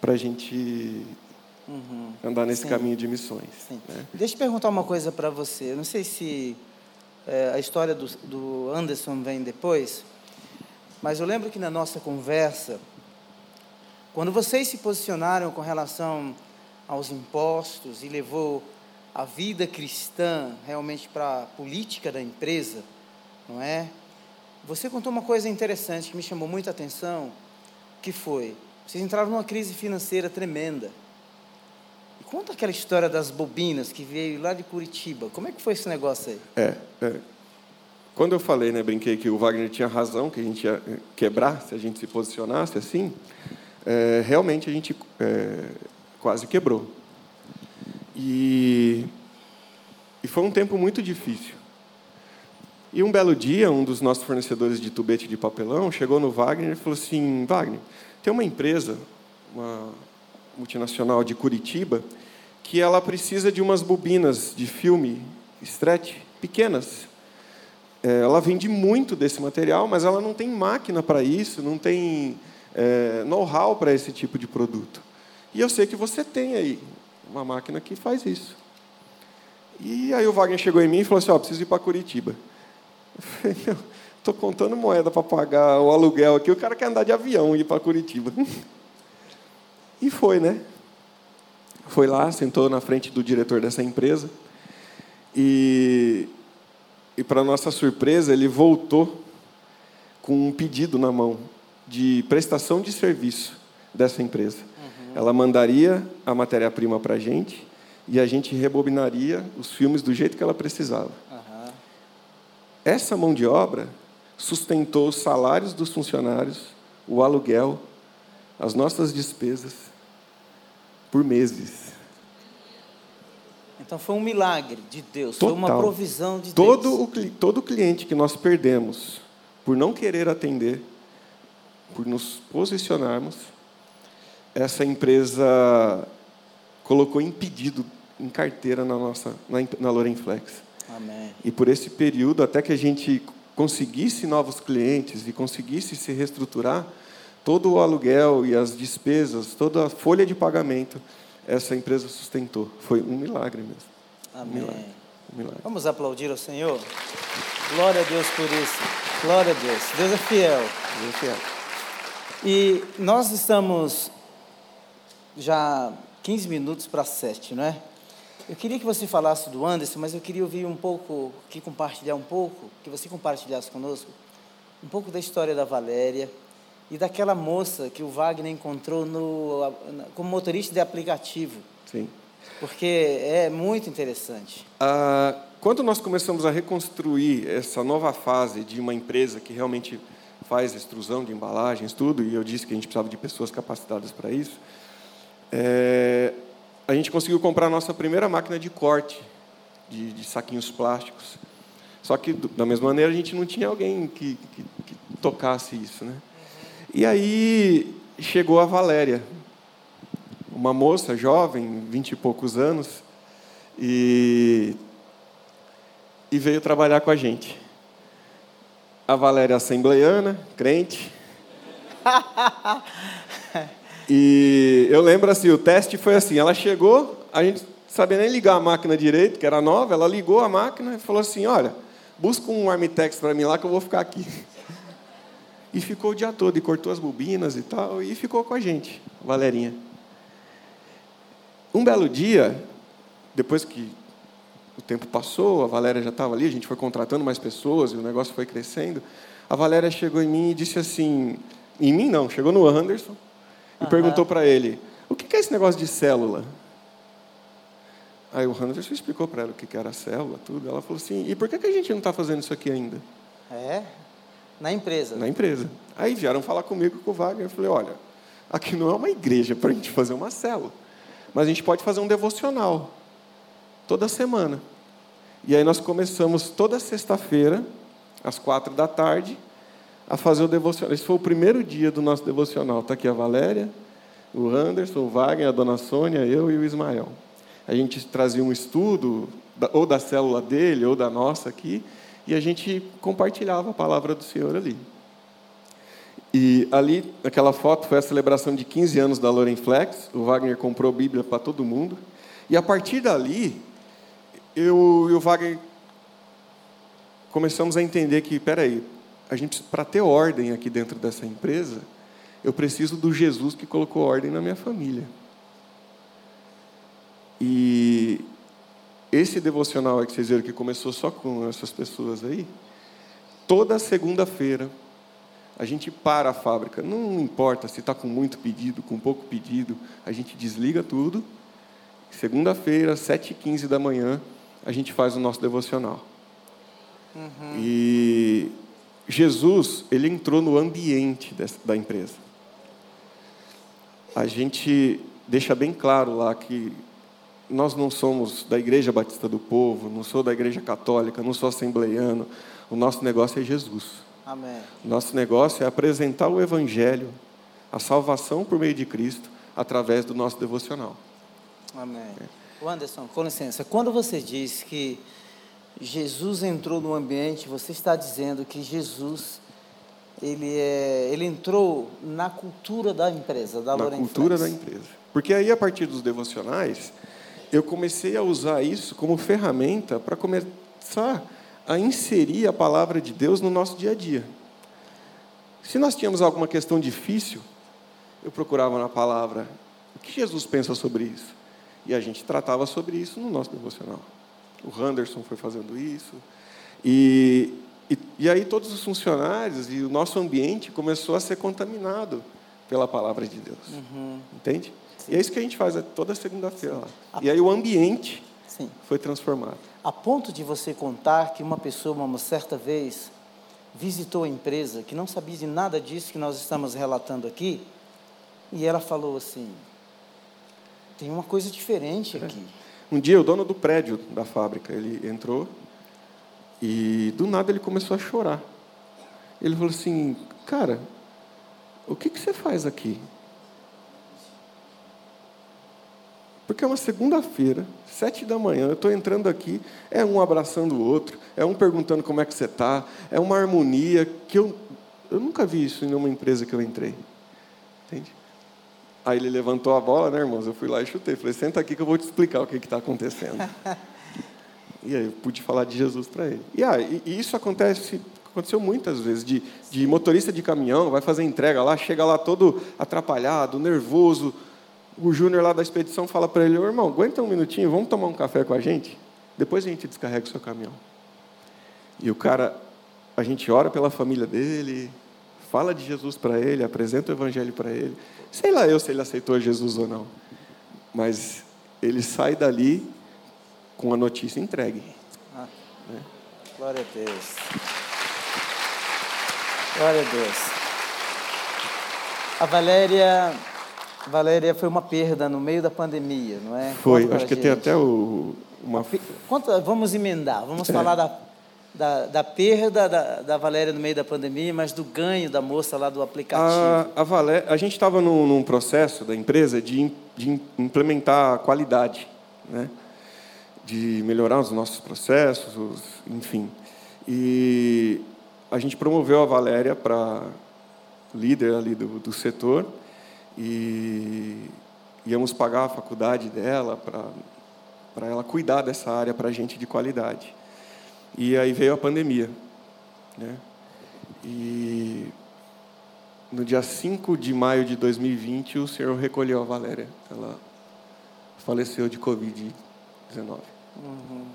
para a gente uhum. andar nesse Sim. caminho de missões. Né? Deixa eu perguntar uma coisa para você. Eu não sei se é, a história do, do Anderson vem depois, mas eu lembro que na nossa conversa, quando vocês se posicionaram com relação aos impostos e levou a vida cristã realmente para a política da empresa, não é? Você contou uma coisa interessante que me chamou muita atenção, que foi, vocês entraram numa crise financeira tremenda. E conta aquela história das bobinas que veio lá de Curitiba. Como é que foi esse negócio aí? É, é. Quando eu falei, né, brinquei que o Wagner tinha razão, que a gente ia quebrar se a gente se posicionasse assim, é, realmente a gente é, quase quebrou. E, e foi um tempo muito difícil. E um belo dia, um dos nossos fornecedores de tubete de papelão chegou no Wagner e falou assim: Wagner, tem uma empresa, uma multinacional de Curitiba, que ela precisa de umas bobinas de filme stretch pequenas. É, ela vende muito desse material, mas ela não tem máquina para isso, não tem é, know-how para esse tipo de produto. E eu sei que você tem aí uma máquina que faz isso. E aí o Wagner chegou em mim e falou assim, ó, oh, preciso ir para Curitiba. Estou contando moeda para pagar o aluguel aqui, o cara quer andar de avião e ir para Curitiba. E foi, né? Foi lá, sentou na frente do diretor dessa empresa. E, e para nossa surpresa, ele voltou com um pedido na mão. de prestação de serviço dessa empresa. Uhum. Ela mandaria a matéria-prima para a gente e a gente rebobinaria os filmes do jeito que ela precisava. Uhum. Essa mão de obra sustentou os salários dos funcionários, o aluguel, as nossas despesas por meses. Então foi um milagre de Deus, Total. foi uma provisão de todo Deus. O, todo cliente que nós perdemos por não querer atender, por nos posicionarmos, essa empresa colocou impedido em carteira na nossa na, na Lorenflex. Amém. E por esse período, até que a gente conseguisse novos clientes e conseguisse se reestruturar, todo o aluguel e as despesas, toda a folha de pagamento, essa empresa sustentou. Foi um milagre mesmo. Amém. Um milagre. Um milagre. Vamos aplaudir ao Senhor? Glória a Deus por isso. Glória a Deus. Deus é fiel. Deus é fiel. E nós estamos já 15 minutos para 7, não é? Eu queria que você falasse do Anderson, mas eu queria ouvir um pouco, que compartilhar um pouco, que você compartilhasse conosco, um pouco da história da Valéria e daquela moça que o Wagner encontrou no, como motorista de aplicativo. Sim. Porque é muito interessante. Ah, quando nós começamos a reconstruir essa nova fase de uma empresa que realmente faz extrusão de embalagens, tudo, e eu disse que a gente precisava de pessoas capacitadas para isso, é, a gente conseguiu comprar a nossa primeira máquina de corte de, de, saquinhos plásticos. Só que, da mesma maneira, a gente não tinha alguém que, que, que tocasse isso. Né? E aí chegou a Valéria, uma moça jovem, vinte e poucos anos, e, e veio trabalhar com a gente. A Valéria assembleiana, crente. E eu lembro assim, o teste foi assim, ela chegou, a gente sabia nem ligar a máquina direito, que era nova, ela ligou a máquina e falou assim, olha, busca um Armitex para mim lá que eu vou ficar aqui. E ficou o dia todo, e cortou as bobinas e tal, e ficou com a gente, Valerinha. Um belo dia, depois que o tempo passou, a Valéria já estava ali, a gente foi contratando mais pessoas, e o negócio foi crescendo, a Valéria chegou em mim e disse assim, em mim não, chegou no Anderson, e uhum. perguntou para ele: o que é esse negócio de célula? Aí o Anderson explicou para ela o que era célula, tudo. Ela falou assim: e por que a gente não está fazendo isso aqui ainda? É? Na empresa? Na empresa. Aí vieram falar comigo com o Wagner. Eu falei: olha, aqui não é uma igreja para a gente fazer uma célula, mas a gente pode fazer um devocional toda semana. E aí nós começamos toda sexta-feira, às quatro da tarde, a fazer o devocional. Esse foi o primeiro dia do nosso devocional. Está aqui a Valéria, o Anderson, o Wagner, a dona Sônia, eu e o Ismael. A gente trazia um estudo, ou da célula dele, ou da nossa aqui, e a gente compartilhava a palavra do Senhor ali. E ali, naquela foto, foi a celebração de 15 anos da Loren Flex. O Wagner comprou Bíblia para todo mundo. E a partir dali, eu e o Wagner começamos a entender que, peraí, a gente para ter ordem aqui dentro dessa empresa, eu preciso do Jesus que colocou ordem na minha família. E esse devocional que vocês viram que começou só com essas pessoas aí, toda segunda-feira a gente para a fábrica. Não importa se está com muito pedido, com pouco pedido, a gente desliga tudo. Segunda-feira, 7h15 da manhã, a gente faz o nosso devocional. Uhum. E Jesus, ele entrou no ambiente da empresa. A gente deixa bem claro lá que nós não somos da Igreja Batista do Povo, não sou da Igreja Católica, não sou assembleiano. O nosso negócio é Jesus. Amém. Nosso negócio é apresentar o Evangelho, a salvação por meio de Cristo, através do nosso devocional. Amém. É. Anderson, com licença, quando você diz que Jesus entrou no ambiente, você está dizendo que Jesus ele, é, ele entrou na cultura da empresa, da Na cultura da empresa. Porque aí, a partir dos devocionais, eu comecei a usar isso como ferramenta para começar a inserir a palavra de Deus no nosso dia a dia. Se nós tínhamos alguma questão difícil, eu procurava na palavra o que Jesus pensa sobre isso. E a gente tratava sobre isso no nosso devocional. O Henderson foi fazendo isso. E E, e aí todos os funcionários e o nosso ambiente começou a ser contaminado pela palavra de Deus. Uhum. Entende? E é isso que a gente faz toda segunda-feira lá. E aí o ambiente Sim. foi transformado. A ponto de você contar que uma pessoa, uma certa vez, visitou a empresa, que não sabia de nada disso que nós estamos relatando aqui, e ela falou assim: tem uma coisa diferente aqui. Um dia o dono do prédio da fábrica, ele entrou e do nada ele começou a chorar. Ele falou assim: "Cara, o que que você faz aqui?" Porque é uma segunda-feira, sete da manhã, eu estou entrando aqui, é um abraçando o outro, é um perguntando como é que você está, é uma harmonia que eu, eu nunca vi isso em nenhuma empresa que eu entrei. Entende? Aí ele levantou a bola, né, irmãos? Eu fui lá e chutei. Falei, senta aqui que eu vou te explicar o que está acontecendo. e aí eu pude falar de Jesus para ele. E, ah, e, e isso acontece aconteceu muitas vezes, de, de motorista de caminhão, vai fazer entrega lá, chega lá todo atrapalhado, nervoso, o Júnior lá da expedição fala para ele: irmão, aguenta um minutinho, vamos tomar um café com a gente? Depois a gente descarrega o seu caminhão. E o cara, a gente ora pela família dele, fala de Jesus para ele, apresenta o evangelho para ele. Sei lá eu se ele aceitou Jesus ou não. Mas ele sai dali com a notícia entregue. Ah, né? Glória a Deus. Glória a Deus. A Valéria Valéria, foi uma perda no meio da pandemia, não é? Foi, acho que gente. tem até o, uma. Conta, vamos emendar, vamos é. falar da, da, da perda da, da, Valéria no meio da pandemia, mas do ganho da moça lá do aplicativo. A, a, Valéria, a gente estava num, num, processo da empresa de, de implementar a qualidade, né? de melhorar os nossos processos, os, enfim. E a gente promoveu a Valéria para líder ali do, do setor e íamos pagar a faculdade dela para ela cuidar dessa área para a gente de qualidade. E aí veio a pandemia. Né? E no dia 5 de maio de 2020, o Senhor recolheu a Valéria. Ela faleceu de Covid-19. Uhum.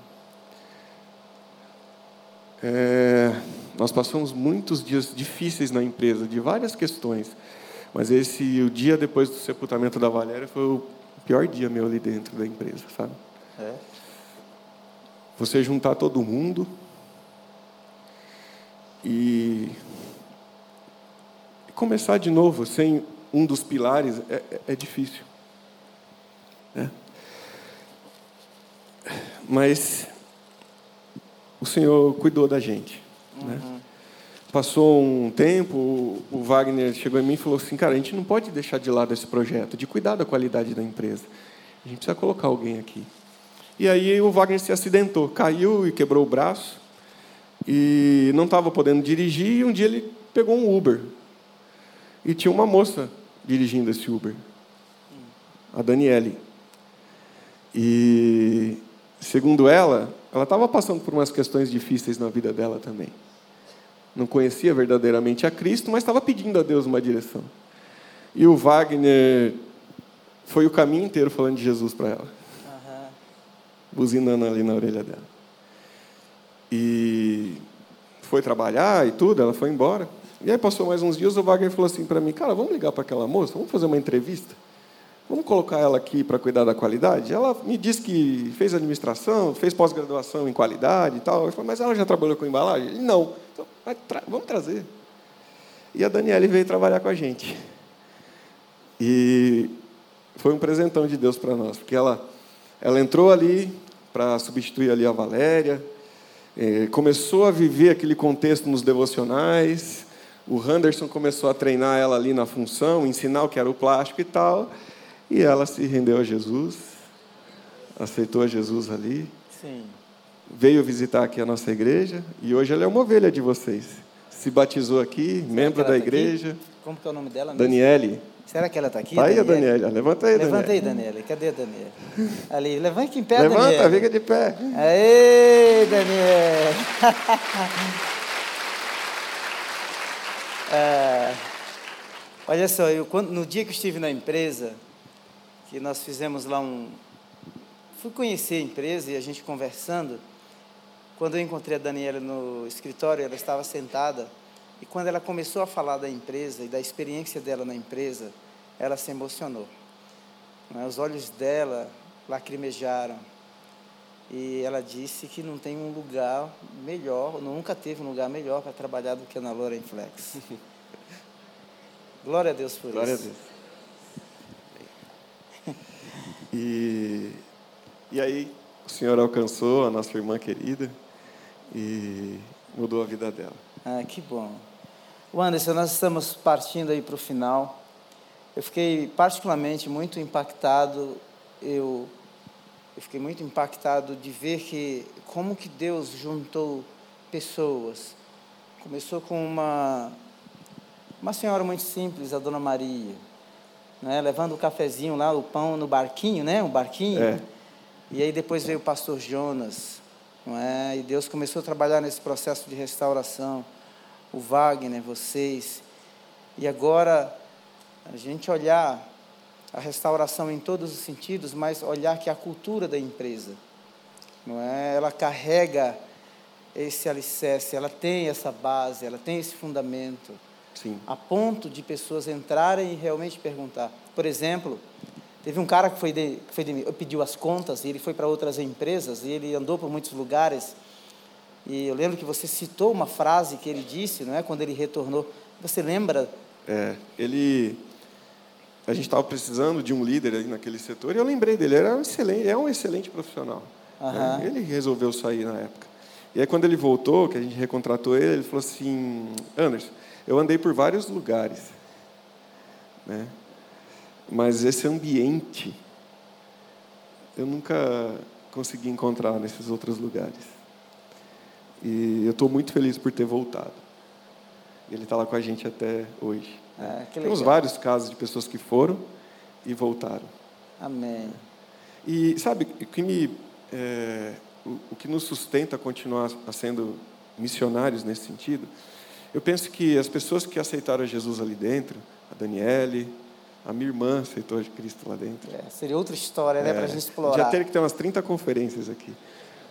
É, nós passamos muitos dias difíceis na empresa, de várias questões. Mas esse, o dia depois do sepultamento da Valéria, foi o pior dia meu ali dentro da empresa, sabe? É. Você juntar todo mundo e começar de novo sem um dos pilares é, é, é difícil. Né? Mas o Senhor cuidou da gente. Né? Uhum. Né? Passou um tempo, o Wagner chegou em mim e falou assim: Cara, a gente não pode deixar de lado esse projeto, de cuidar da qualidade da empresa. A gente precisa colocar alguém aqui. E aí o Wagner se acidentou, caiu e quebrou o braço. E não estava podendo dirigir. E um dia ele pegou um Uber. E tinha uma moça dirigindo esse Uber, a Daniele. E, segundo ela, ela estava passando por umas questões difíceis na vida dela também não conhecia verdadeiramente a Cristo, mas estava pedindo a Deus uma direção. E o Wagner foi o caminho inteiro falando de Jesus para ela, uhum. buzinando ali na orelha dela. E foi trabalhar e tudo, ela foi embora. E aí passou mais uns dias, o Wagner falou assim para mim, cara, vamos ligar para aquela moça, vamos fazer uma entrevista? Vamos colocar ela aqui para cuidar da qualidade? Ela me disse que fez administração, fez pós-graduação em qualidade e tal. Eu falei, mas ela já trabalhou com embalagem? Ele, não. Então, tra vamos trazer. E a Daniela veio trabalhar com a gente. E foi um presentão de Deus para nós, porque ela, ela entrou ali para substituir ali a Valéria, eh, começou a viver aquele contexto nos devocionais, o Henderson começou a treinar ela ali na função, ensinar o que era o plástico e tal. E ela se rendeu a Jesus, aceitou a Jesus ali. Sim. Veio visitar aqui a nossa igreja e hoje ela é uma ovelha de vocês. Se batizou aqui, Será membro da tá igreja. Como que é o nome dela? Mesmo? Daniele. Será que ela está aqui? Está aí a Daniele. Levanta aí, Levanta Daniele. aí, Daniele. Cadê a Daniele? Ali, levanta aqui em pé, Levanta, Daniele. Levanta, fica de pé. Aê, Daniele. é, olha só, eu, quando, no dia que eu estive na empresa, que nós fizemos lá um. Fui conhecer a empresa e a gente conversando. Quando eu encontrei a Daniela no escritório, ela estava sentada e quando ela começou a falar da empresa e da experiência dela na empresa, ela se emocionou. Né? Os olhos dela lacrimejaram. E ela disse que não tem um lugar melhor, nunca teve um lugar melhor para trabalhar do que na Loren Flex. Glória a Deus por Glória isso. a Deus. E, e aí, o Senhor alcançou a nossa irmã querida e mudou a vida dela. Ah, que bom. Anderson, nós estamos partindo aí para o final. Eu fiquei particularmente muito impactado. Eu, eu fiquei muito impactado de ver que como que Deus juntou pessoas. Começou com uma uma senhora muito simples, a Dona Maria, né, levando o cafezinho lá, o pão no barquinho, né, um barquinho. É. E aí depois veio o pastor Jonas, não é? E Deus começou a trabalhar nesse processo de restauração. O Wagner, vocês. E agora a gente olhar a restauração em todos os sentidos, mas olhar que a cultura da empresa, não é? Ela carrega esse alicerce, ela tem essa base, ela tem esse fundamento, Sim. a ponto de pessoas entrarem e realmente perguntar. Por exemplo, teve um cara que foi, de, que foi de, pediu as contas e ele foi para outras empresas e ele andou por muitos lugares. E eu lembro que você citou uma frase que ele disse, não é, quando ele retornou. Você lembra? É, ele, a gente estava precisando de um líder aí naquele setor e eu lembrei dele. Ele era um excelente, é um excelente profissional. né? Aham. Ele resolveu sair na época. E aí quando ele voltou, que a gente recontratou ele, ele falou assim, Anderson, eu andei por vários lugares, né? Mas esse ambiente eu nunca consegui encontrar nesses outros lugares. E eu estou muito feliz por ter voltado. Ele está lá com a gente até hoje. Ah, Temos vários casos de pessoas que foram e voltaram. Amém. E sabe o que me é, o, o que nos sustenta a continuar sendo missionários nesse sentido? Eu penso que as pessoas que aceitaram Jesus ali dentro, a Daniele, a minha irmã aceitou a Cristo lá dentro. É, seria outra história, né, para a gente explorar. Já teria que ter umas 30 conferências aqui.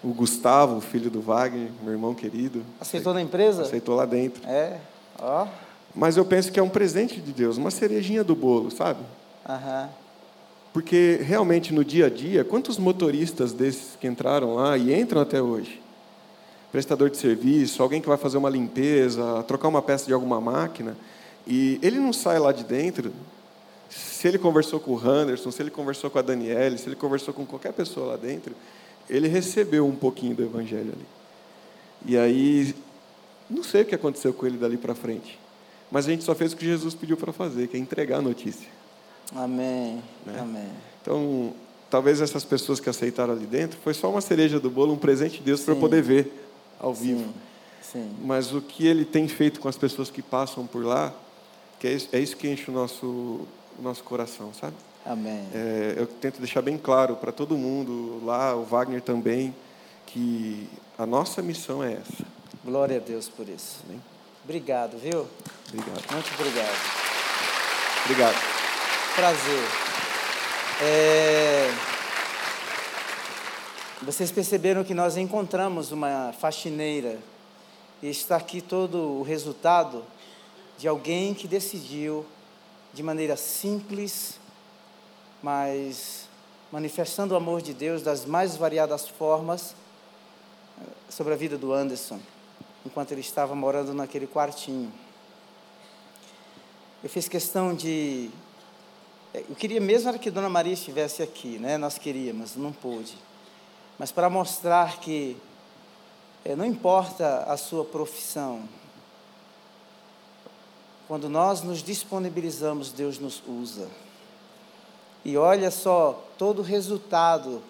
O Gustavo, o filho do Wagner, meu irmão querido, Aceitou na empresa? aceitou lá dentro. É. Ó. Mas eu penso que é um presente de Deus, uma cerejinha do bolo, sabe? Aham. Porque realmente no dia a dia, quantos motoristas desses que entraram lá e entram até hoje? Prestador de serviço, alguém que vai fazer uma limpeza, trocar uma peça de alguma máquina, e ele não sai lá de dentro. Se ele conversou com o Henderson, se ele conversou com a Daniele, se ele conversou com qualquer pessoa lá dentro, ele recebeu um pouquinho do evangelho ali. E aí, não sei o que aconteceu com ele dali para frente, mas a gente só fez o que Jesus pediu para fazer, que é entregar a notícia. Amém. Né? Amém. Então, talvez essas pessoas que aceitaram ali dentro foi só uma cereja do bolo, um presente de Deus para poder ver ao vivo. Sim. Sim. Mas o que ele tem feito com as pessoas que passam por lá, que é isso, é isso que enche o nosso, o nosso coração, sabe? Amém. É, eu tento deixar bem claro para todo mundo, lá, o Wagner também, que a nossa missão é essa. Glória a Deus por isso. Amém? Obrigado, viu? Obrigado. Muito obrigado. Obrigado. Prazer. É, Vocês perceberam que nós encontramos uma faxineira e está aqui todo o resultado de alguém que decidiu, de maneira simples, mas manifestando o amor de Deus das mais variadas formas eh, sobre a vida do Anderson, enquanto ele estava morando naquele quartinho. Eu fiz questão de eu queria mesmo era que Dona Maria estivesse aqui, né? Nós queríamos, não pôde. Mas para mostrar que eh, não importa a sua profissão, quando nós nos disponibilizamos, Deus nos usa. E olha só todo o resultado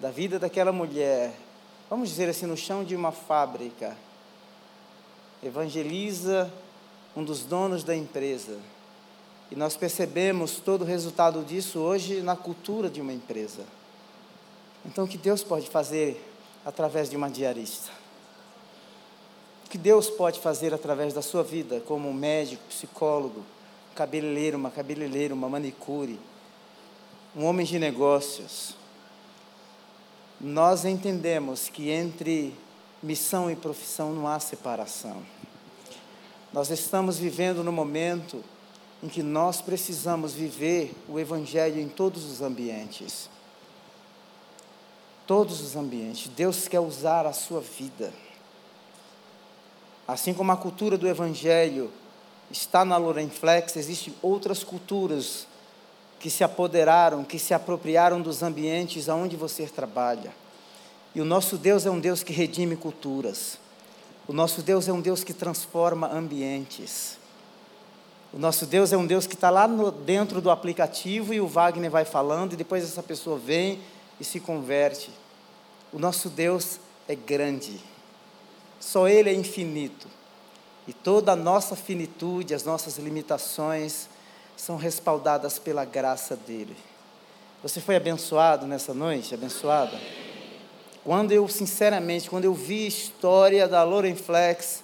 da vida daquela mulher, vamos dizer assim, no chão de uma fábrica, evangeliza um dos donos da empresa. E nós percebemos todo o resultado disso hoje na cultura de uma empresa. Então, o que Deus pode fazer através de uma diarista? O que Deus pode fazer através da sua vida, como um médico, psicólogo, cabeleireiro, uma cabeleireira, uma manicure, um homem de negócios? Nós entendemos que entre missão e profissão não há separação. Nós estamos vivendo no momento em que nós precisamos viver o Evangelho em todos os ambientes. Todos os ambientes. Deus quer usar a sua vida. Assim como a cultura do Evangelho está na Lorenflex, existem outras culturas que se apoderaram, que se apropriaram dos ambientes aonde você trabalha. E o nosso Deus é um Deus que redime culturas. O nosso Deus é um Deus que transforma ambientes. O nosso Deus é um Deus que está lá no, dentro do aplicativo e o Wagner vai falando e depois essa pessoa vem e se converte. O nosso Deus é grande. Só Ele é infinito. E toda a nossa finitude, as nossas limitações são respaldadas pela graça dele. Você foi abençoado nessa noite? Abençoada? Quando eu, sinceramente, quando eu vi a história da Lauren Flex,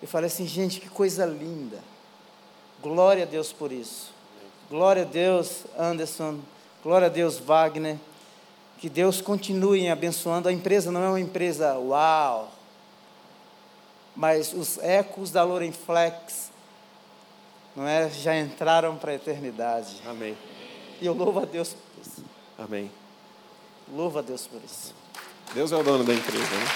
eu falei assim, gente, que coisa linda. Glória a Deus por isso. Glória a Deus, Anderson. Glória a Deus, Wagner. Que Deus continue abençoando. A empresa não é uma empresa uau, mas os ecos da Lauren Flex não é, já entraram para a eternidade. Amém. E eu louvo a Deus por isso. Amém. Louvo a Deus por isso. Deus é o dono da empresa, né?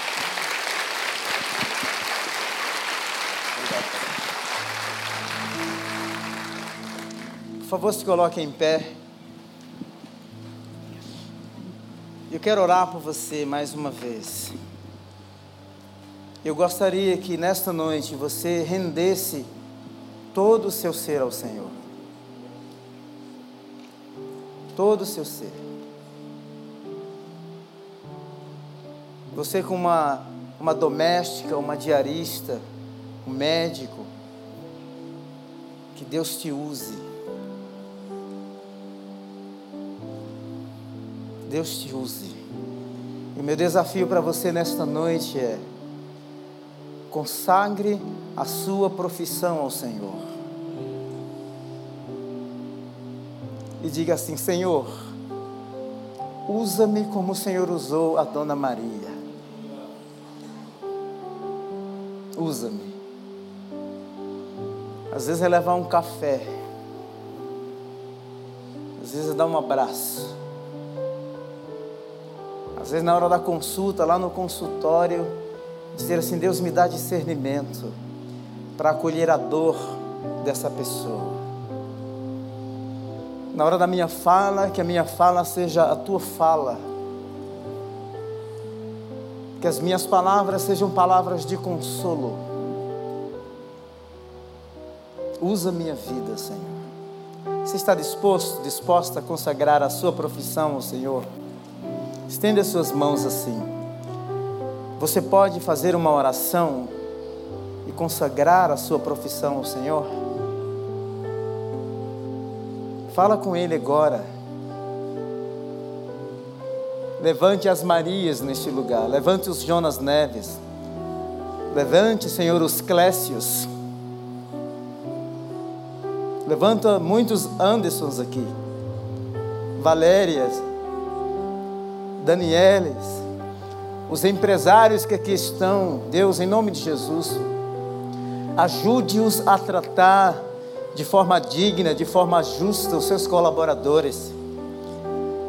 Por favor, se coloque em pé. Eu quero orar por você mais uma vez. Eu gostaria que nesta noite você rendesse todo o seu ser ao Senhor. Todo o seu ser. Você, como uma, uma doméstica, uma diarista, um médico, que Deus te use. Deus te use. E meu desafio para você nesta noite é: consagre a sua profissão ao Senhor. E diga assim: Senhor, usa-me como o Senhor usou a Dona Maria. usa-me. Às vezes é levar um café, às vezes é dar um abraço, às vezes na hora da consulta, lá no consultório, dizer assim: Deus me dá discernimento para acolher a dor dessa pessoa. Na hora da minha fala, que a minha fala seja a tua fala que as minhas palavras sejam palavras de consolo. Usa minha vida, Senhor. Você está disposto, disposta a consagrar a sua profissão ao Senhor? Estenda as suas mãos assim. Você pode fazer uma oração e consagrar a sua profissão ao Senhor? Fala com Ele agora. Levante as Marias neste lugar. Levante os Jonas Neves. Levante, Senhor, os Clécios. Levanta muitos Andersons aqui. Valérias. Danieles. Os empresários que aqui estão. Deus, em nome de Jesus. Ajude-os a tratar de forma digna, de forma justa os seus colaboradores.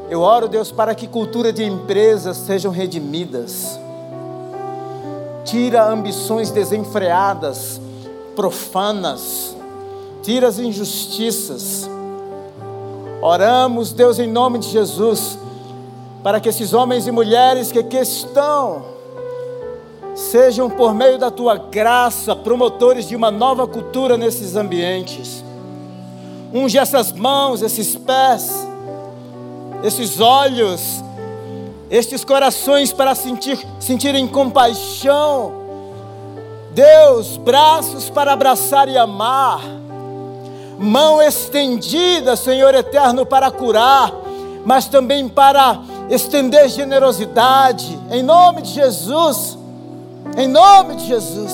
Eu oro, Deus, para que cultura de empresas sejam redimidas. Tira ambições desenfreadas, profanas. Tira as injustiças. Oramos, Deus, em nome de Jesus, para que esses homens e mulheres que aqui estão, sejam, por meio da tua graça, promotores de uma nova cultura nesses ambientes. Unge essas mãos, esses pés esses olhos, estes corações para sentir, sentirem compaixão. Deus, braços para abraçar e amar, mão estendida, Senhor eterno, para curar, mas também para estender generosidade, em nome de Jesus, em nome de Jesus.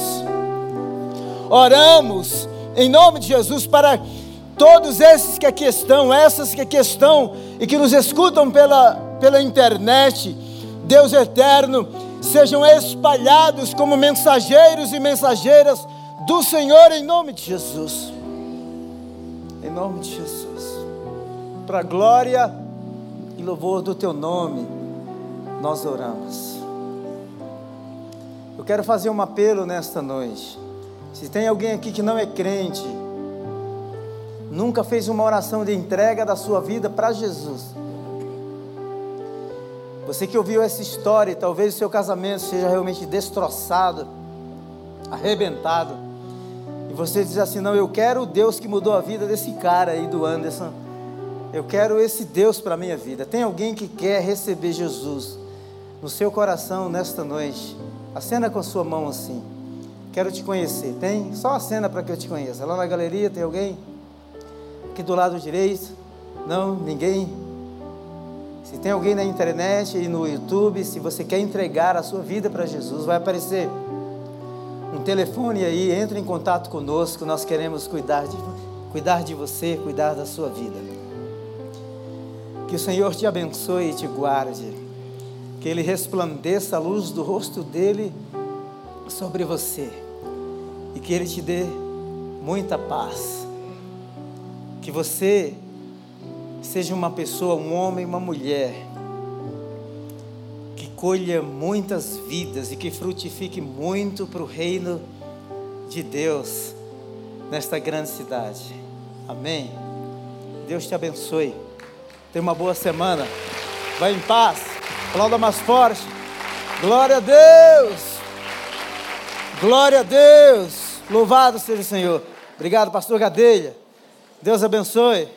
Oramos, em nome de Jesus, para todos esses que aqui estão, essas que aqui estão e que nos escutam pela, pela internet, Deus eterno, sejam espalhados como mensageiros e mensageiras do Senhor em nome de Jesus. Em nome de Jesus. Para a glória louvor do teu nome, nós oramos. Eu quero fazer um apelo nesta noite. Se tem alguém aqui que não é crente, nunca fez uma oração de entrega da sua vida para Jesus. Você que ouviu essa história, talvez o seu casamento seja realmente destroçado, arrebentado, e você diz assim: Não, eu quero o Deus que mudou a vida desse cara aí do Anderson. Eu quero esse Deus para a minha vida. Tem alguém que quer receber Jesus no seu coração nesta noite? Acena com a sua mão assim. Quero te conhecer. Tem? Só acena para que eu te conheça. Lá na galeria tem alguém? Aqui do lado direito? Não? Ninguém? Se tem alguém na internet e no YouTube, se você quer entregar a sua vida para Jesus, vai aparecer um telefone aí, entre em contato conosco, nós queremos cuidar de, cuidar de você, cuidar da sua vida. Que o Senhor te abençoe e te guarde, que Ele resplandeça a luz do rosto dele sobre você e que Ele te dê muita paz, que você seja uma pessoa, um homem, uma mulher, que colha muitas vidas e que frutifique muito para o reino de Deus nesta grande cidade. Amém. Deus te abençoe. Tenha uma boa semana. Vai em paz. Aplauda mais forte. Glória a Deus. Glória a Deus. Louvado seja o Senhor. Obrigado, pastor Gadelha. Deus abençoe.